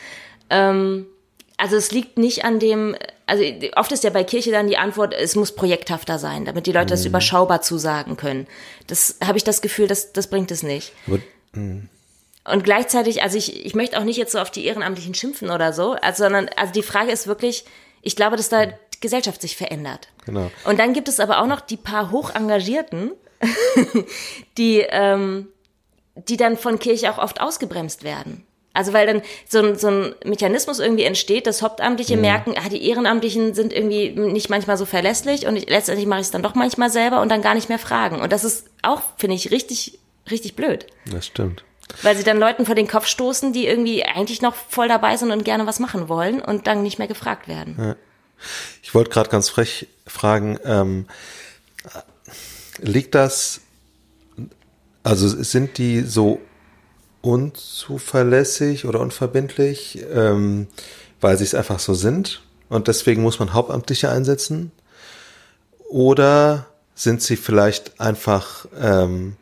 Ähm, also es liegt nicht an dem, also oft ist ja bei Kirche dann die Antwort, es muss projekthafter sein, damit die Leute das überschaubar zusagen können. Das habe ich das Gefühl, das, das bringt es nicht. Aber, Und gleichzeitig, also ich, ich möchte auch nicht jetzt so auf die Ehrenamtlichen schimpfen oder so, also, sondern also die Frage ist wirklich, ich glaube, dass da die Gesellschaft sich verändert. Genau. Und dann gibt es aber auch noch die paar Hochengagierten, die, ähm, die dann von Kirche auch oft ausgebremst werden. Also weil dann so ein, so ein Mechanismus irgendwie entsteht, dass Hauptamtliche merken, ah, die Ehrenamtlichen sind irgendwie nicht manchmal so verlässlich und ich, letztendlich mache ich es dann doch manchmal selber und dann gar nicht mehr fragen. Und das ist auch, finde ich, richtig, richtig blöd. das stimmt. Weil sie dann Leuten vor den Kopf stoßen, die irgendwie eigentlich noch voll dabei sind und gerne was machen wollen und dann nicht mehr gefragt werden. Ich wollte gerade ganz frech fragen, ähm, liegt das Also sind die so unzuverlässig oder unverbindlich, ähm, weil sie es einfach so sind und deswegen muss man Hauptamtliche einsetzen? Oder sind sie vielleicht einfach ähm,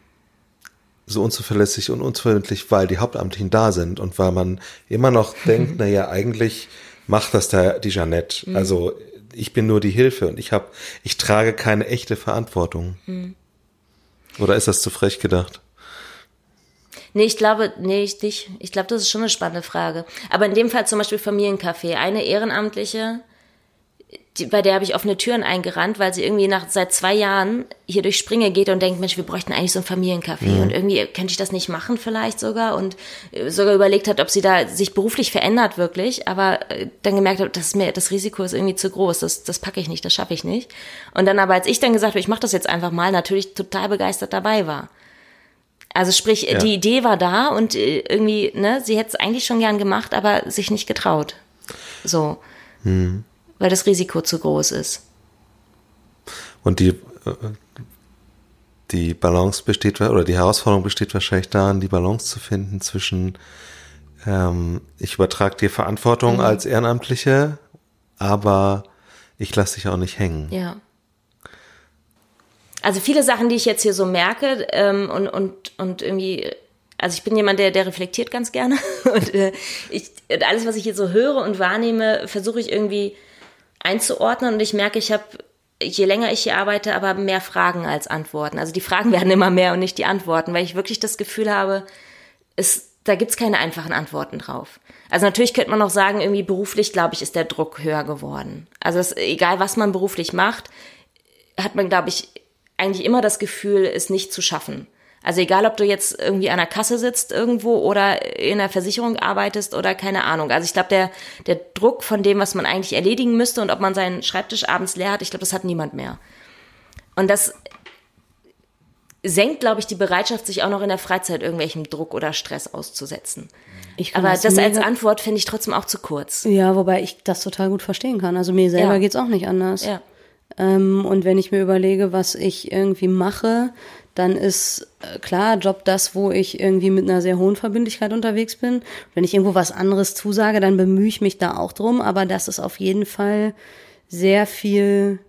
so unzuverlässig und unverbindlich, weil die Hauptamtlichen da sind und weil man immer noch denkt, na ja, eigentlich macht das da die Jeanette. Mhm. Also ich bin nur die Hilfe und ich habe, ich trage keine echte Verantwortung. Mhm. Oder ist das zu frech gedacht? Nee, ich glaube, nee, ich nicht. Ich glaube, das ist schon eine spannende Frage. Aber in dem Fall zum Beispiel Familiencafé. Eine Ehrenamtliche, die, bei der habe ich offene Türen eingerannt, weil sie irgendwie nach seit zwei Jahren hier durch Springe geht und denkt, Mensch, wir bräuchten eigentlich so ein Familiencafé mhm. und irgendwie könnte ich das nicht machen vielleicht sogar und äh, sogar überlegt hat, ob sie da sich beruflich verändert wirklich, aber äh, dann gemerkt hat, das, mir, das Risiko ist irgendwie zu groß, das, das packe ich nicht, das schaffe ich nicht. Und dann aber, als ich dann gesagt habe, ich mache das jetzt einfach mal, natürlich total begeistert dabei war. Also sprich, ja. die Idee war da und äh, irgendwie, ne, sie hätte es eigentlich schon gern gemacht, aber sich nicht getraut. So. Hm. Weil das Risiko zu groß ist. Und die, äh, die Balance besteht, oder die Herausforderung besteht wahrscheinlich darin, die Balance zu finden zwischen, ähm, ich übertrage dir Verantwortung mhm. als Ehrenamtliche, aber ich lasse dich auch nicht hängen. Ja also viele Sachen, die ich jetzt hier so merke ähm, und, und, und irgendwie, also ich bin jemand, der, der reflektiert ganz gerne und äh, ich, alles, was ich hier so höre und wahrnehme, versuche ich irgendwie einzuordnen und ich merke, ich habe je länger ich hier arbeite, aber mehr Fragen als Antworten. Also die Fragen werden immer mehr und nicht die Antworten, weil ich wirklich das Gefühl habe, es, da gibt's keine einfachen Antworten drauf. Also natürlich könnte man auch sagen, irgendwie beruflich, glaube ich, ist der Druck höher geworden. Also es, egal, was man beruflich macht, hat man, glaube ich, eigentlich immer das Gefühl, es nicht zu schaffen. Also egal, ob du jetzt irgendwie an der Kasse sitzt irgendwo oder in einer Versicherung arbeitest oder keine Ahnung. Also ich glaube, der, der Druck von dem, was man eigentlich erledigen müsste und ob man seinen Schreibtisch abends leer hat, ich glaube, das hat niemand mehr. Und das senkt, glaube ich, die Bereitschaft, sich auch noch in der Freizeit irgendwelchem Druck oder Stress auszusetzen. Aber das, das als Antwort finde ich trotzdem auch zu kurz. Ja, wobei ich das total gut verstehen kann. Also mir selber ja. geht's auch nicht anders. Ja. Ähm, und wenn ich mir überlege, was ich irgendwie mache, dann ist äh, klar Job das, wo ich irgendwie mit einer sehr hohen Verbindlichkeit unterwegs bin. Wenn ich irgendwo was anderes zusage, dann bemühe ich mich da auch drum, aber das ist auf jeden Fall sehr viel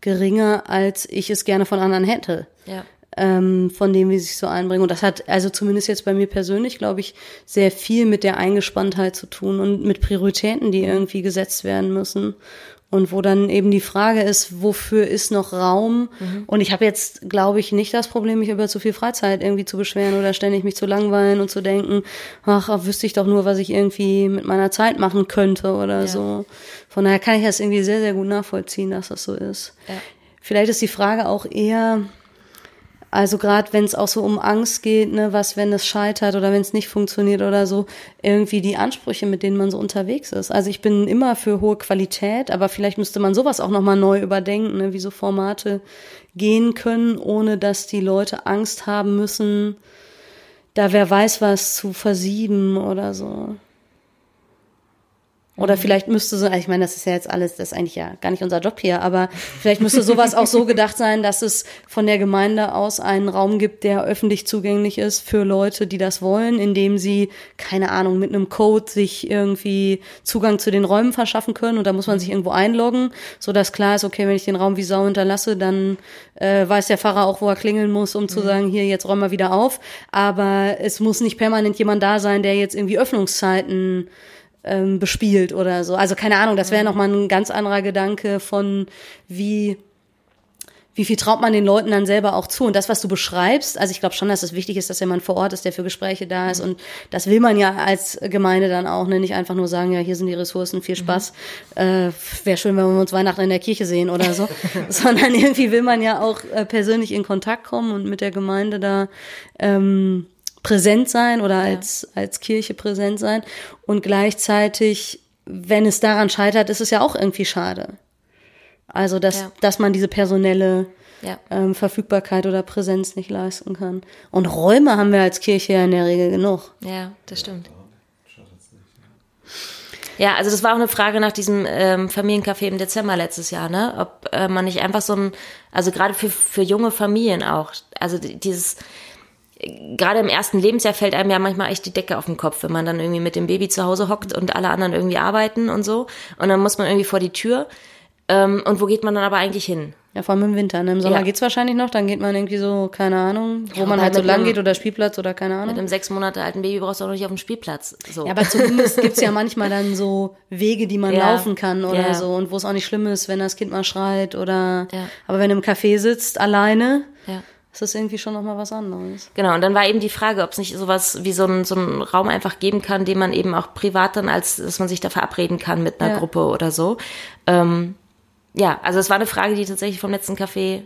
geringer, als ich es gerne von anderen hätte. Ja. Ähm, von dem, wie sie sich so einbringen. Und das hat also zumindest jetzt bei mir persönlich, glaube ich, sehr viel mit der Eingespanntheit zu tun und mit Prioritäten, die irgendwie gesetzt werden müssen. Und wo dann eben die Frage ist, wofür ist noch Raum? Mhm. Und ich habe jetzt, glaube ich, nicht das Problem, mich über zu viel Freizeit irgendwie zu beschweren oder ständig mich zu langweilen und zu denken, ach, wüsste ich doch nur, was ich irgendwie mit meiner Zeit machen könnte oder ja. so. Von daher kann ich das irgendwie sehr, sehr gut nachvollziehen, dass das so ist. Ja. Vielleicht ist die Frage auch eher, also gerade wenn es auch so um Angst geht, ne, was, wenn es scheitert oder wenn es nicht funktioniert oder so, irgendwie die Ansprüche, mit denen man so unterwegs ist. Also ich bin immer für hohe Qualität, aber vielleicht müsste man sowas auch nochmal neu überdenken, ne, wie so Formate gehen können, ohne dass die Leute Angst haben müssen, da wer weiß was zu versieben oder so. Oder vielleicht müsste so, ich meine, das ist ja jetzt alles, das ist eigentlich ja gar nicht unser Job hier, aber vielleicht müsste sowas auch so gedacht sein, dass es von der Gemeinde aus einen Raum gibt, der öffentlich zugänglich ist für Leute, die das wollen, indem sie, keine Ahnung, mit einem Code sich irgendwie Zugang zu den Räumen verschaffen können und da muss man sich irgendwo einloggen, so dass klar ist, okay, wenn ich den Raum wie Sau hinterlasse, dann äh, weiß der Pfarrer auch, wo er klingeln muss, um zu mhm. sagen, hier, jetzt räumen wir wieder auf. Aber es muss nicht permanent jemand da sein, der jetzt irgendwie Öffnungszeiten ähm, bespielt oder so. Also keine Ahnung, das wäre nochmal ein ganz anderer Gedanke von wie wie viel traut man den Leuten dann selber auch zu? Und das, was du beschreibst, also ich glaube schon, dass es wichtig ist, dass jemand vor Ort ist, der für Gespräche da ist. Mhm. Und das will man ja als Gemeinde dann auch, ne? nicht einfach nur sagen, ja, hier sind die Ressourcen, viel mhm. Spaß. Mhm. Äh, Wäre schön, wenn wir uns Weihnachten in der Kirche sehen oder so. Sondern irgendwie will man ja auch äh, persönlich in Kontakt kommen und mit der Gemeinde da ähm, präsent sein oder ja. als, als Kirche präsent sein. Und gleichzeitig, wenn es daran scheitert, ist es ja auch irgendwie schade. Also, dass, ja. dass man diese personelle ja. ähm, Verfügbarkeit oder Präsenz nicht leisten kann. Und Räume haben wir als Kirche ja in der Regel genug. Ja, das stimmt. Ja, also das war auch eine Frage nach diesem ähm, Familiencafé im Dezember letztes Jahr, ne? Ob äh, man nicht einfach so ein, also gerade für, für junge Familien auch, also dieses, gerade im ersten Lebensjahr fällt einem ja manchmal echt die Decke auf den Kopf, wenn man dann irgendwie mit dem Baby zu Hause hockt und alle anderen irgendwie arbeiten und so. Und dann muss man irgendwie vor die Tür. Ähm, und wo geht man dann aber eigentlich hin? Ja, vor allem im Winter. Ne? Im Sommer Ja. geht's wahrscheinlich noch, dann geht man irgendwie so, keine Ahnung, wo Ja, man halt so mit lang einem- geht oder Spielplatz oder keine Mit Ahnung. einem sechs Monate alten Baby brauchst du auch noch nicht auf dem Spielplatz. So. Ja, aber zumindest gibt's ja manchmal dann so Wege, die man Ja. laufen kann oder so und wo es auch nicht schlimm ist, wenn das Kind mal schreit oder. Ja. Aber wenn du im Café sitzt, alleine, ja. Ist das irgendwie schon nochmal was anderes. Genau, und dann war eben die Frage, ob es nicht sowas wie so einen so einen Raum einfach geben kann, den man eben auch privat dann als, dass man sich da verabreden kann mit einer Ja. Gruppe oder so. Ähm, ja, also es war eine Frage, die tatsächlich vom letzten Café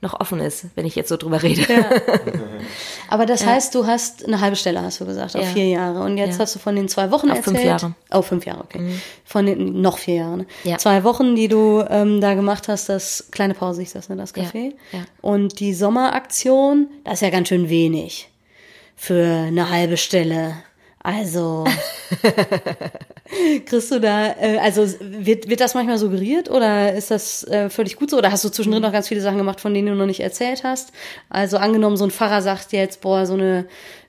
noch offen ist, wenn ich jetzt so drüber rede. Aber das heißt, du hast eine halbe Stelle, hast du gesagt, auf Ja. vier Jahre. Und jetzt Ja. hast du von den zwei Wochen Auf erzählt. fünf Jahre. Mhm. Oh, fünf Jahre, okay. Von den noch vier Jahre. Ne? Ja. Zwei Wochen, die du ähm, da gemacht hast, das kleine Pause, ich das, ne, das Café. Ja, ja. Und die Sommeraktion, das ist ja ganz schön wenig für eine halbe Stelle. Also kriegst du da, äh, also wird, wird das manchmal suggeriert oder ist das äh, völlig gut so? Oder hast du zwischendrin noch ganz viele Sachen gemacht, von denen du noch nicht erzählt hast? Also angenommen, so ein Pfarrer sagt jetzt, boah, so eine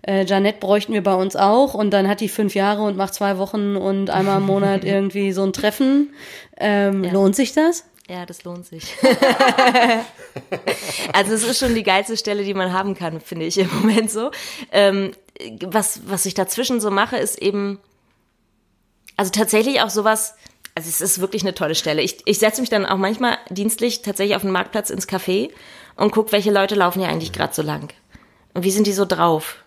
äh, Janette bräuchten wir bei uns auch und dann hat die fünf Jahre und macht zwei Wochen und einmal im Monat irgendwie so ein Treffen. Ähm, Lohnt sich das? Ja, das lohnt sich. also es ist schon die geilste Stelle, die man haben kann, finde ich im Moment so. Ähm, was, was ich dazwischen so mache, ist eben, also tatsächlich auch sowas, also es ist wirklich eine tolle Stelle. Ich, ich setze mich dann auch manchmal dienstlich tatsächlich auf den Marktplatz ins Café und guck, welche Leute laufen hier eigentlich gerade so lang. Und wie sind die so drauf?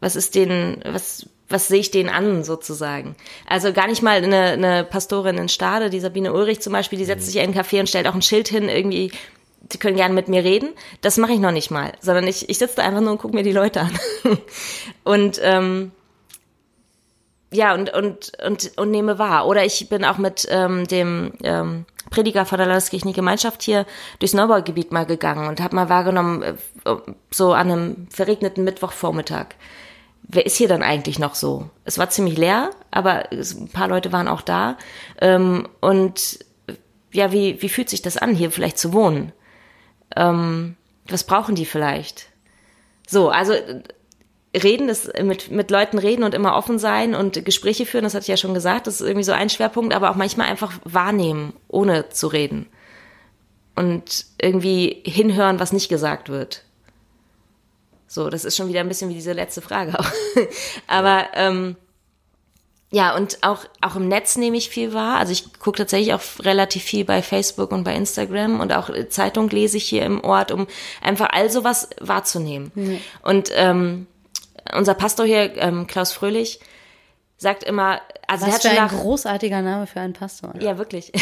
Was ist denen, was, was sehe ich denen an, sozusagen? Also gar nicht mal eine, eine Pastorin in Stade, die Sabine Ulrich zum Beispiel, die setzt sich in einen Café und stellt auch ein Schild hin, irgendwie, die können gerne mit mir reden. Das mache ich noch nicht mal, sondern ich, ich sitze da einfach nur und gucke mir die Leute an. und ähm, ja, und, und, und, und nehme wahr. Oder ich bin auch mit ähm, dem ähm, Prediger von der Landeskirchlichen Gemeinschaft hier durchs Neubaugebiet mal gegangen und habe mal wahrgenommen, äh, so an einem verregneten Mittwochvormittag. Wer ist hier dann eigentlich noch so? Es war ziemlich leer, aber ein paar Leute waren auch da. Ähm, und ja, wie, wie fühlt sich das an, hier vielleicht zu wohnen? Ähm, was brauchen die vielleicht? So, also äh, reden, das mit, mit Leuten reden und immer offen sein und Gespräche führen, das hatte ich ja schon gesagt, das ist irgendwie so ein Schwerpunkt, aber auch manchmal einfach wahrnehmen, ohne zu reden. Und irgendwie hinhören, was nicht gesagt wird. So, das ist schon wieder ein bisschen wie diese letzte Frage auch. aber ähm, ja, und auch, auch im Netz nehme ich viel wahr. Also ich gucke tatsächlich auch relativ viel bei Facebook und bei Instagram und auch Zeitung lese ich hier im Ort, um einfach all sowas wahrzunehmen. Und ähm, unser Pastor hier, ähm, Klaus Fröhlich, sagt immer, also der Was hat für schon ein nach, großartiger Name für einen Pastor. ja, wirklich.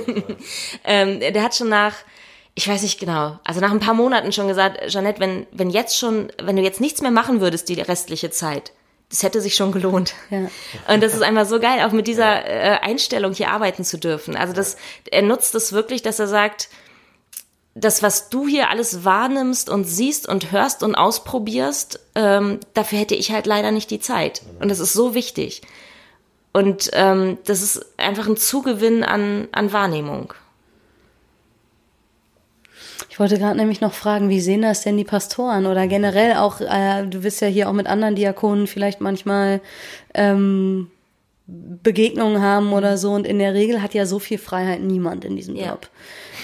ähm, der hat schon nach, ich weiß nicht genau, also nach ein paar Monaten schon gesagt, Jeanette, wenn, wenn jetzt schon, wenn du jetzt nichts mehr machen würdest, die restliche Zeit, das hätte sich schon gelohnt. Ja. Und das ist einfach so geil, auch mit dieser äh, Einstellung hier arbeiten zu dürfen. Also das, er nutzt das wirklich, dass er sagt, das, was du hier alles wahrnimmst und siehst und hörst und ausprobierst, ähm, dafür hätte ich halt leider nicht die Zeit. Und das ist so wichtig. Und ähm, das ist einfach ein Zugewinn an, an Wahrnehmung. Ich wollte gerade nämlich noch fragen, wie sehen das denn die Pastoren? Oder generell auch, äh, du wirst ja hier auch mit anderen Diakonen vielleicht manchmal ähm, Begegnungen haben oder so und in der Regel hat ja so viel Freiheit niemand in diesem Ja. Job.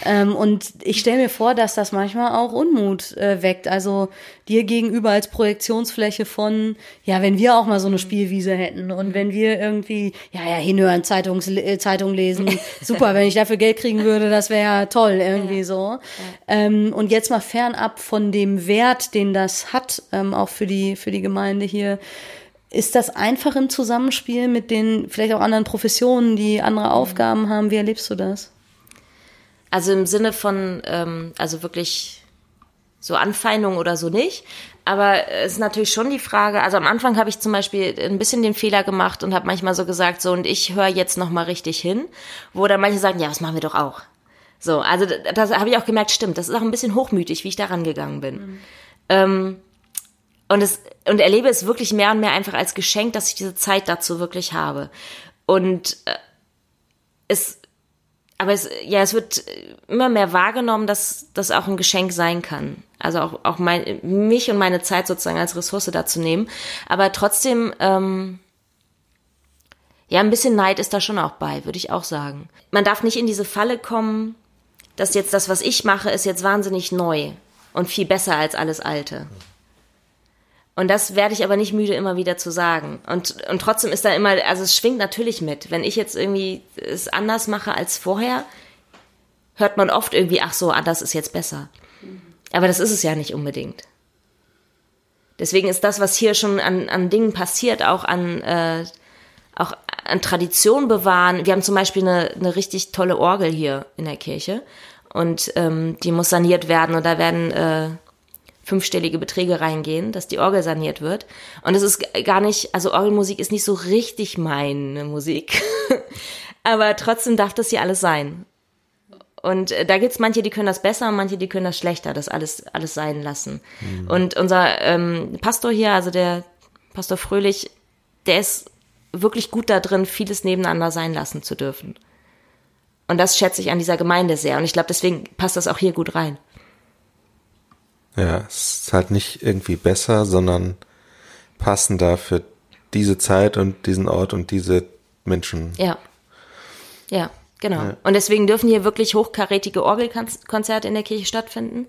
Ähm, und ich stelle mir vor, dass das manchmal auch Unmut äh, weckt. Also dir gegenüber als Projektionsfläche von, ja, wenn wir auch mal so eine Spielwiese hätten und wenn wir irgendwie, ja, ja, hinhören, Zeitungs äh, Zeitung lesen, super, wenn ich dafür Geld kriegen würde, das wäre ja toll, irgendwie so. Ähm, und jetzt mal fernab von dem Wert, den das hat, ähm, auch für die, für die Gemeinde hier. Ist das einfach im Zusammenspiel mit den vielleicht auch anderen Professionen, die andere Aufgaben haben? Wie erlebst du das? Also im Sinne von, ähm, also wirklich so Anfeindung oder so nicht. Aber es ist natürlich schon die Frage, also am Anfang habe ich zum Beispiel ein bisschen den Fehler gemacht und habe manchmal so gesagt, so und ich höre jetzt noch mal richtig hin, wo dann manche sagen, ja, das machen wir doch auch. So, also das, das habe ich auch gemerkt, stimmt, das ist auch ein bisschen hochmütig, wie ich da rangegangen bin. Ähm, und, es, und erlebe es wirklich mehr und mehr einfach als Geschenk, dass ich diese Zeit dazu wirklich habe. Und äh, es, aber es, ja, es wird immer mehr wahrgenommen, dass das auch ein Geschenk sein kann. Also auch, auch mein, mich und meine Zeit sozusagen als Ressource dazu nehmen. Aber trotzdem, ähm, ja, ein bisschen Neid ist da schon auch bei, würde ich auch sagen. Man darf nicht in diese Falle kommen, dass jetzt das, was ich mache, ist jetzt wahnsinnig neu und viel besser als alles Alte. Und das werde ich aber nicht müde, immer wieder zu sagen. Und, und trotzdem ist da immer, also es schwingt natürlich mit. Wenn ich jetzt irgendwie es anders mache als vorher, hört man oft irgendwie, ach so, anders ist jetzt besser. Aber das ist es ja nicht unbedingt. Deswegen ist das, was hier schon an, an Dingen passiert, auch an, äh, auch an Tradition bewahren. Wir haben zum Beispiel eine, eine richtig tolle Orgel hier in der Kirche und ähm, die muss saniert werden und da werden äh, fünfstellige Beträge reingehen, dass die Orgel saniert wird. Und es ist gar nicht, also Orgelmusik ist nicht so richtig meine Musik, aber trotzdem darf das hier alles sein. Und äh, da gibt's manche, die können das besser und manche, die können das schlechter, das alles, alles sein lassen. Mhm. Und unser ähm, Pastor hier, also der Pastor Fröhlich, der ist wirklich gut da drin, vieles nebeneinander sein lassen zu dürfen. Und das schätze ich an dieser Gemeinde sehr. Und ich glaube, deswegen passt das auch hier gut rein. Ja, es ist halt nicht irgendwie besser, sondern passender für diese Zeit und diesen Ort und diese Menschen. Ja. Ja. Genau. Ja. Und deswegen dürfen hier wirklich hochkarätige Orgelkonzerte in der Kirche stattfinden.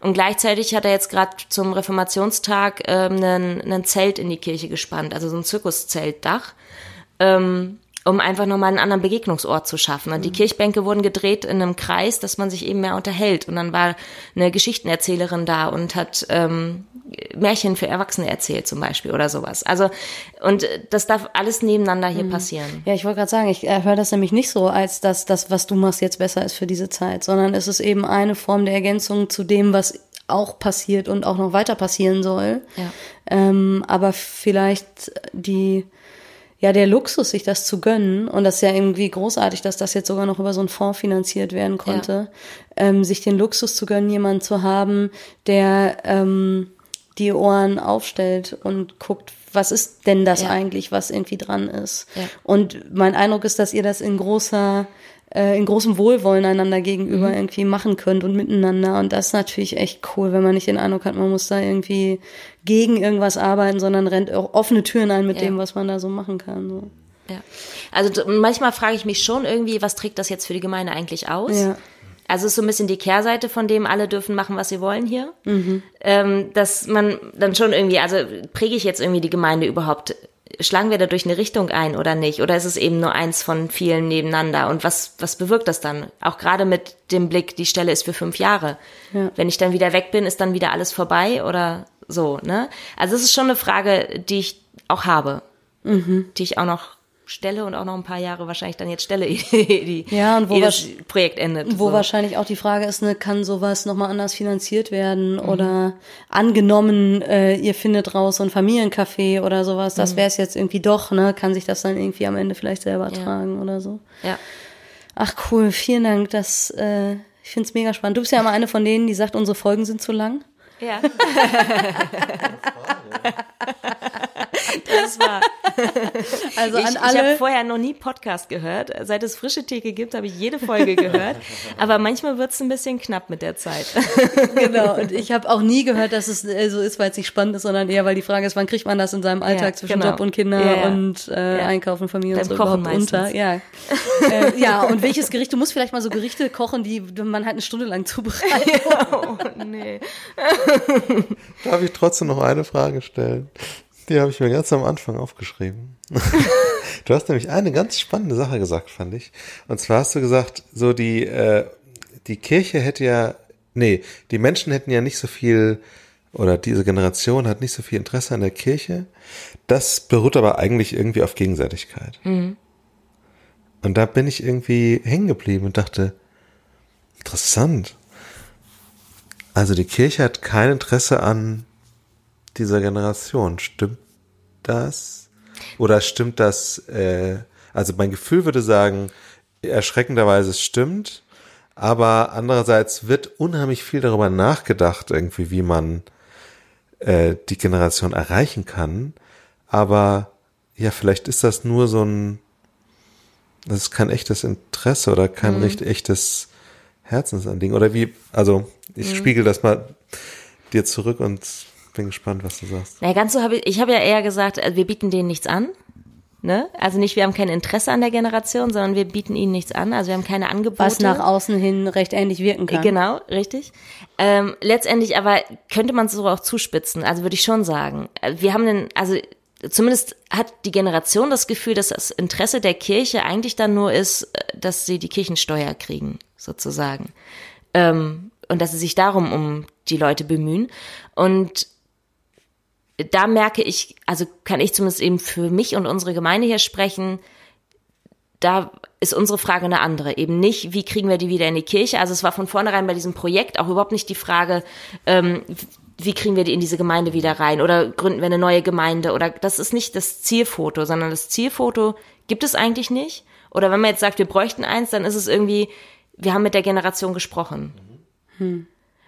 Und gleichzeitig hat er jetzt gerade zum Reformationstag ähm, einen, einen Zelt in die Kirche gespannt, also so ein Zirkuszeltdach. Ähm, um einfach nochmal einen anderen Begegnungsort zu schaffen. Und die mhm. Kirchbänke wurden gedreht in einem Kreis, dass man sich eben mehr unterhält. Und dann war eine Geschichtenerzählerin da und hat ähm, Märchen für Erwachsene erzählt zum Beispiel oder sowas. Also und das darf alles nebeneinander hier mhm. passieren. Ja, ich wollte gerade sagen, ich äh, höre das nämlich nicht so, als dass das, was du machst, jetzt besser ist für diese Zeit, sondern es ist eben eine Form der Ergänzung zu dem, was auch passiert und auch noch weiter passieren soll. Ja. Ähm, aber vielleicht die ja, der Luxus, sich das zu gönnen, und das ist ja irgendwie großartig, dass das jetzt sogar noch über so einen Fonds finanziert werden konnte, ja. ähm, sich den Luxus zu gönnen, jemanden zu haben, der ähm, die Ohren aufstellt und guckt, was ist denn das ja. eigentlich, was irgendwie dran ist. Ja. Und mein Eindruck ist, dass ihr das in großer äh, in großem Wohlwollen einander gegenüber mhm. irgendwie machen könnt und miteinander. Und das ist natürlich echt cool, wenn man nicht den Eindruck hat, man muss da irgendwie gegen irgendwas arbeiten, sondern rennt auch offene Türen ein mit ja. dem, was man da so machen kann. So. Ja. Also manchmal frage ich mich schon irgendwie, was trägt das jetzt für die Gemeinde eigentlich aus? Ja. Also ist so ein bisschen die Kehrseite von dem, alle dürfen machen, was sie wollen hier. Mhm. Ähm, dass man dann schon irgendwie, also präge ich jetzt irgendwie die Gemeinde überhaupt schlagen wir dadurch eine Richtung ein oder nicht? Oder ist es eben nur eins von vielen nebeneinander? Und was, was bewirkt das dann? Auch gerade mit dem Blick, die Stelle ist für fünf Jahre. Ja. Wenn ich dann wieder weg bin, ist dann wieder alles vorbei oder so, ne? Also es ist schon eine Frage, die ich auch habe, mhm. die ich auch noch stelle und auch noch ein paar Jahre wahrscheinlich dann jetzt stelle, die ja, und wo das Projekt endet. Wo so. wahrscheinlich auch die Frage ist, ne, kann sowas nochmal anders finanziert werden mhm. oder angenommen, äh, ihr findet raus so ein Familiencafé oder sowas, das mhm. wäre es jetzt irgendwie doch, ne, kann sich das dann irgendwie am Ende vielleicht selber ja. tragen oder so. Ja. Ach cool, vielen Dank, das, äh, ich find's mega spannend. Du bist ja immer eine von denen, die sagt, unsere Folgen sind zu lang. Ja. das war. Also ich, an alle. Ich habe vorher noch nie Podcast gehört. Seit es frische Theke gibt, habe ich jede Folge gehört. Aber manchmal wird es ein bisschen knapp mit der Zeit. genau. Und ich habe auch nie gehört, dass es äh, so ist, weil es nicht spannend ist, sondern eher, weil die Frage ist, wann kriegt man das in seinem Alltag ja, zwischen genau. Job und Kinder ja, ja. und äh, Einkaufen, Familie Beim und so Kochen überhaupt meistens. unter. Ja. äh, ja. Und welches Gericht? Du musst vielleicht mal so Gerichte kochen, die man halt eine Stunde lang zubereitet. oh, nee. Darf ich trotzdem noch eine Frage stellen? Die habe ich mir ganz am Anfang aufgeschrieben. du hast nämlich eine ganz spannende Sache gesagt, fand ich. Und zwar hast du gesagt, so die, äh, die Kirche hätte ja, nee, die Menschen hätten ja nicht so viel, oder diese Generation hat nicht so viel Interesse an der Kirche. Das beruht aber eigentlich irgendwie auf Gegenseitigkeit. Mhm. Und da bin ich irgendwie hängen geblieben und dachte, interessant. Also die Kirche hat kein Interesse an dieser Generation. Stimmt das? Oder stimmt das, äh, also mein Gefühl würde sagen, erschreckenderweise es stimmt, aber andererseits wird unheimlich viel darüber nachgedacht, irgendwie, wie man äh, die Generation erreichen kann. Aber ja, vielleicht ist das nur so ein, das ist kein echtes Interesse oder kein mhm. richtig echtes Herzensanliegen. Oder wie, also ich mhm. spiegel das mal dir zurück und bin gespannt, was du sagst. Na, ganz so habe ich, ich habe ja eher gesagt, also wir bieten denen nichts an. Ne? Also nicht, wir haben kein Interesse an der Generation, sondern wir bieten ihnen nichts an. Also wir haben keine Angebote. Was nach außen hin recht ähnlich wirken kann. Genau, richtig. Ähm, letztendlich aber könnte man es so auch zuspitzen. Also würde ich schon sagen. Wir haben den, also zumindest hat die Generation das Gefühl, dass das Interesse der Kirche eigentlich dann nur ist, dass sie die Kirchensteuer kriegen, sozusagen. Ähm, und dass sie sich darum um die Leute bemühen. Und da merke ich, also kann ich zumindest eben für mich und unsere Gemeinde hier sprechen, da ist unsere Frage eine andere. Eben nicht, wie kriegen wir die wieder in die Kirche. Also es war von vornherein bei diesem Projekt auch überhaupt nicht die Frage, ähm, wie kriegen wir die in diese Gemeinde wieder rein oder gründen wir eine neue Gemeinde oder das ist nicht das Zielfoto, sondern das Zielfoto gibt es eigentlich nicht. Oder wenn man jetzt sagt, wir bräuchten eins, dann ist es irgendwie, wir haben mit der Generation gesprochen. Hm.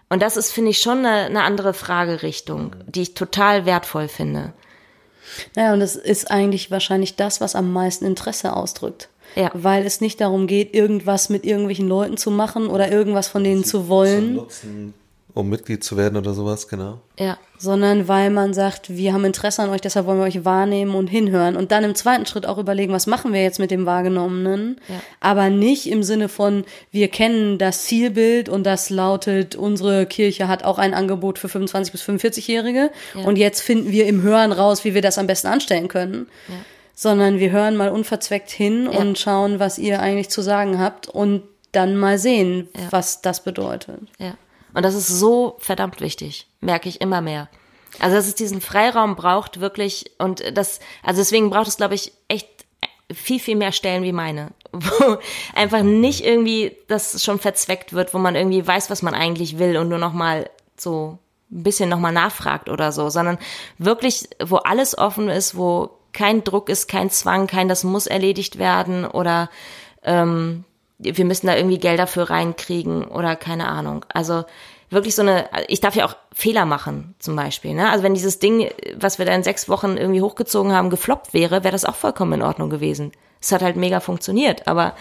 Und das ist, finde ich, schon eine, eine andere Fragerichtung, die ich total wertvoll finde. Naja, und es ist eigentlich wahrscheinlich das, was am meisten Interesse ausdrückt. Ja. Weil es nicht darum geht, irgendwas mit irgendwelchen Leuten zu machen oder irgendwas von denen zu wollen. Zu nutzen, um Mitglied zu werden oder sowas, genau. Ja. Sondern weil man sagt, wir haben Interesse an euch, deshalb wollen wir euch wahrnehmen und hinhören. Und dann im zweiten Schritt auch überlegen, was machen wir jetzt mit dem Wahrgenommenen. Ja. Aber nicht im Sinne von, wir kennen das Zielbild und das lautet, unsere Kirche hat auch ein Angebot für 25- bis 45-Jährige. Ja. Und jetzt finden wir im Hören raus, wie wir das am besten anstellen können. Ja. Sondern wir hören mal unverzweckt hin Ja. und schauen, was ihr eigentlich zu sagen habt und dann mal sehen, Ja. was das bedeutet. Ja. Und das ist so verdammt wichtig, merke ich immer mehr. Also, dass es diesen Freiraum braucht, wirklich, und das, also deswegen braucht es, glaube ich, echt viel, viel mehr Stellen wie meine, wo einfach nicht irgendwie das schon verzweckt wird, wo man irgendwie weiß, was man eigentlich will und nur noch mal so ein bisschen noch mal nachfragt oder so, sondern wirklich, wo alles offen ist, wo kein Druck ist, kein Zwang, kein das muss erledigt werden oder ähm, wir müssen da irgendwie Gelder für reinkriegen oder keine Ahnung. Also wirklich so eine, ich darf ja auch Fehler machen, zum Beispiel. Ne? Also wenn dieses Ding, was wir da in sechs Wochen irgendwie hochgezogen haben, gefloppt wäre, wäre das auch vollkommen in Ordnung gewesen. Es hat halt mega funktioniert, aber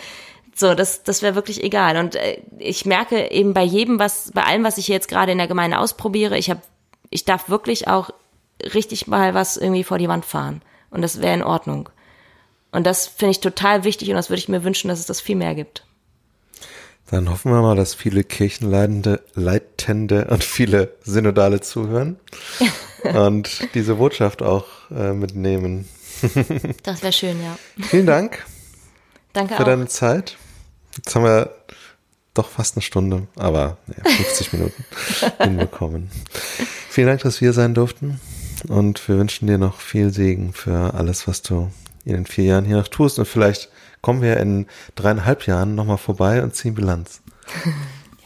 so, das, das wäre wirklich egal. Und äh, ich merke eben bei jedem, was, bei allem, was ich jetzt gerade in der Gemeinde ausprobiere, ich habe, ich darf wirklich auch richtig mal was irgendwie vor die Wand fahren. Und das wäre in Ordnung. Und das finde ich total wichtig und das würde ich mir wünschen, dass es das viel mehr gibt. Dann hoffen wir mal, dass viele Kirchenleitende Leitende und viele Synodale zuhören und diese Botschaft auch äh, mitnehmen. Das wäre schön, ja. Vielen Dank Danke für auch. deine Zeit. Jetzt haben wir doch fast eine Stunde, aber naja, 50 Minuten hinbekommen. Vielen Dank, dass wir sein durften und wir wünschen dir noch viel Segen für alles, was du in den vier Jahren hier noch tust und vielleicht kommen wir in dreieinhalb Jahren nochmal vorbei und ziehen Bilanz.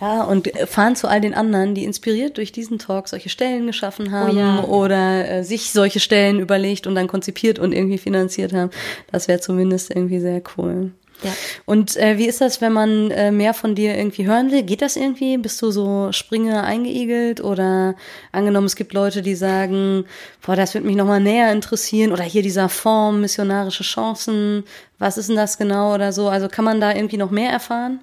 Ja, und fahren zu all den anderen, die inspiriert durch diesen Talk solche Stellen geschaffen haben ja. oder äh, sich solche Stellen überlegt und dann konzipiert und irgendwie finanziert haben. Das wäre zumindest irgendwie sehr cool. Ja. Und äh, wie ist das, wenn man äh, mehr von dir irgendwie hören will? Geht das irgendwie? Bist du so Springer eingeigelt oder angenommen, es gibt Leute, die sagen, boah, das würde mich nochmal näher interessieren oder hier dieser Form, missionarische Chancen, was ist denn das genau oder so? Also kann man da irgendwie noch mehr erfahren?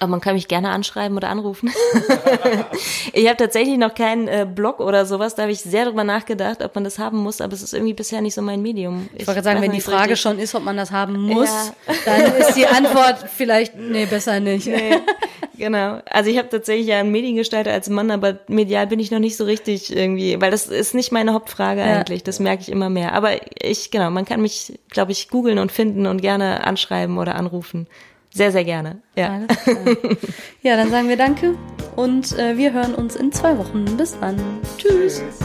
Aber man kann mich gerne anschreiben oder anrufen. ich habe tatsächlich noch keinen äh, Blog oder sowas. Da habe ich sehr drüber nachgedacht, ob man das haben muss, aber es ist irgendwie bisher nicht so mein Medium. Ich wollte gerade sagen, wenn die Frage richtig- schon ist, ob man das haben muss, Ja. dann ist die Antwort vielleicht, nee, besser nicht. Nee, genau. Also ich habe tatsächlich ja einen Mediengestalter als Mann, aber medial bin ich noch nicht so richtig irgendwie, weil das ist nicht meine Hauptfrage Ja. eigentlich. Das merke ich immer mehr. Aber ich, genau, man kann mich, glaube ich, googeln und finden und gerne anschreiben oder anrufen. Sehr, sehr gerne. Ja. Ja, dann sagen wir Danke und äh, wir hören uns in zwei Wochen. Bis dann. Tschüss. Tschüss.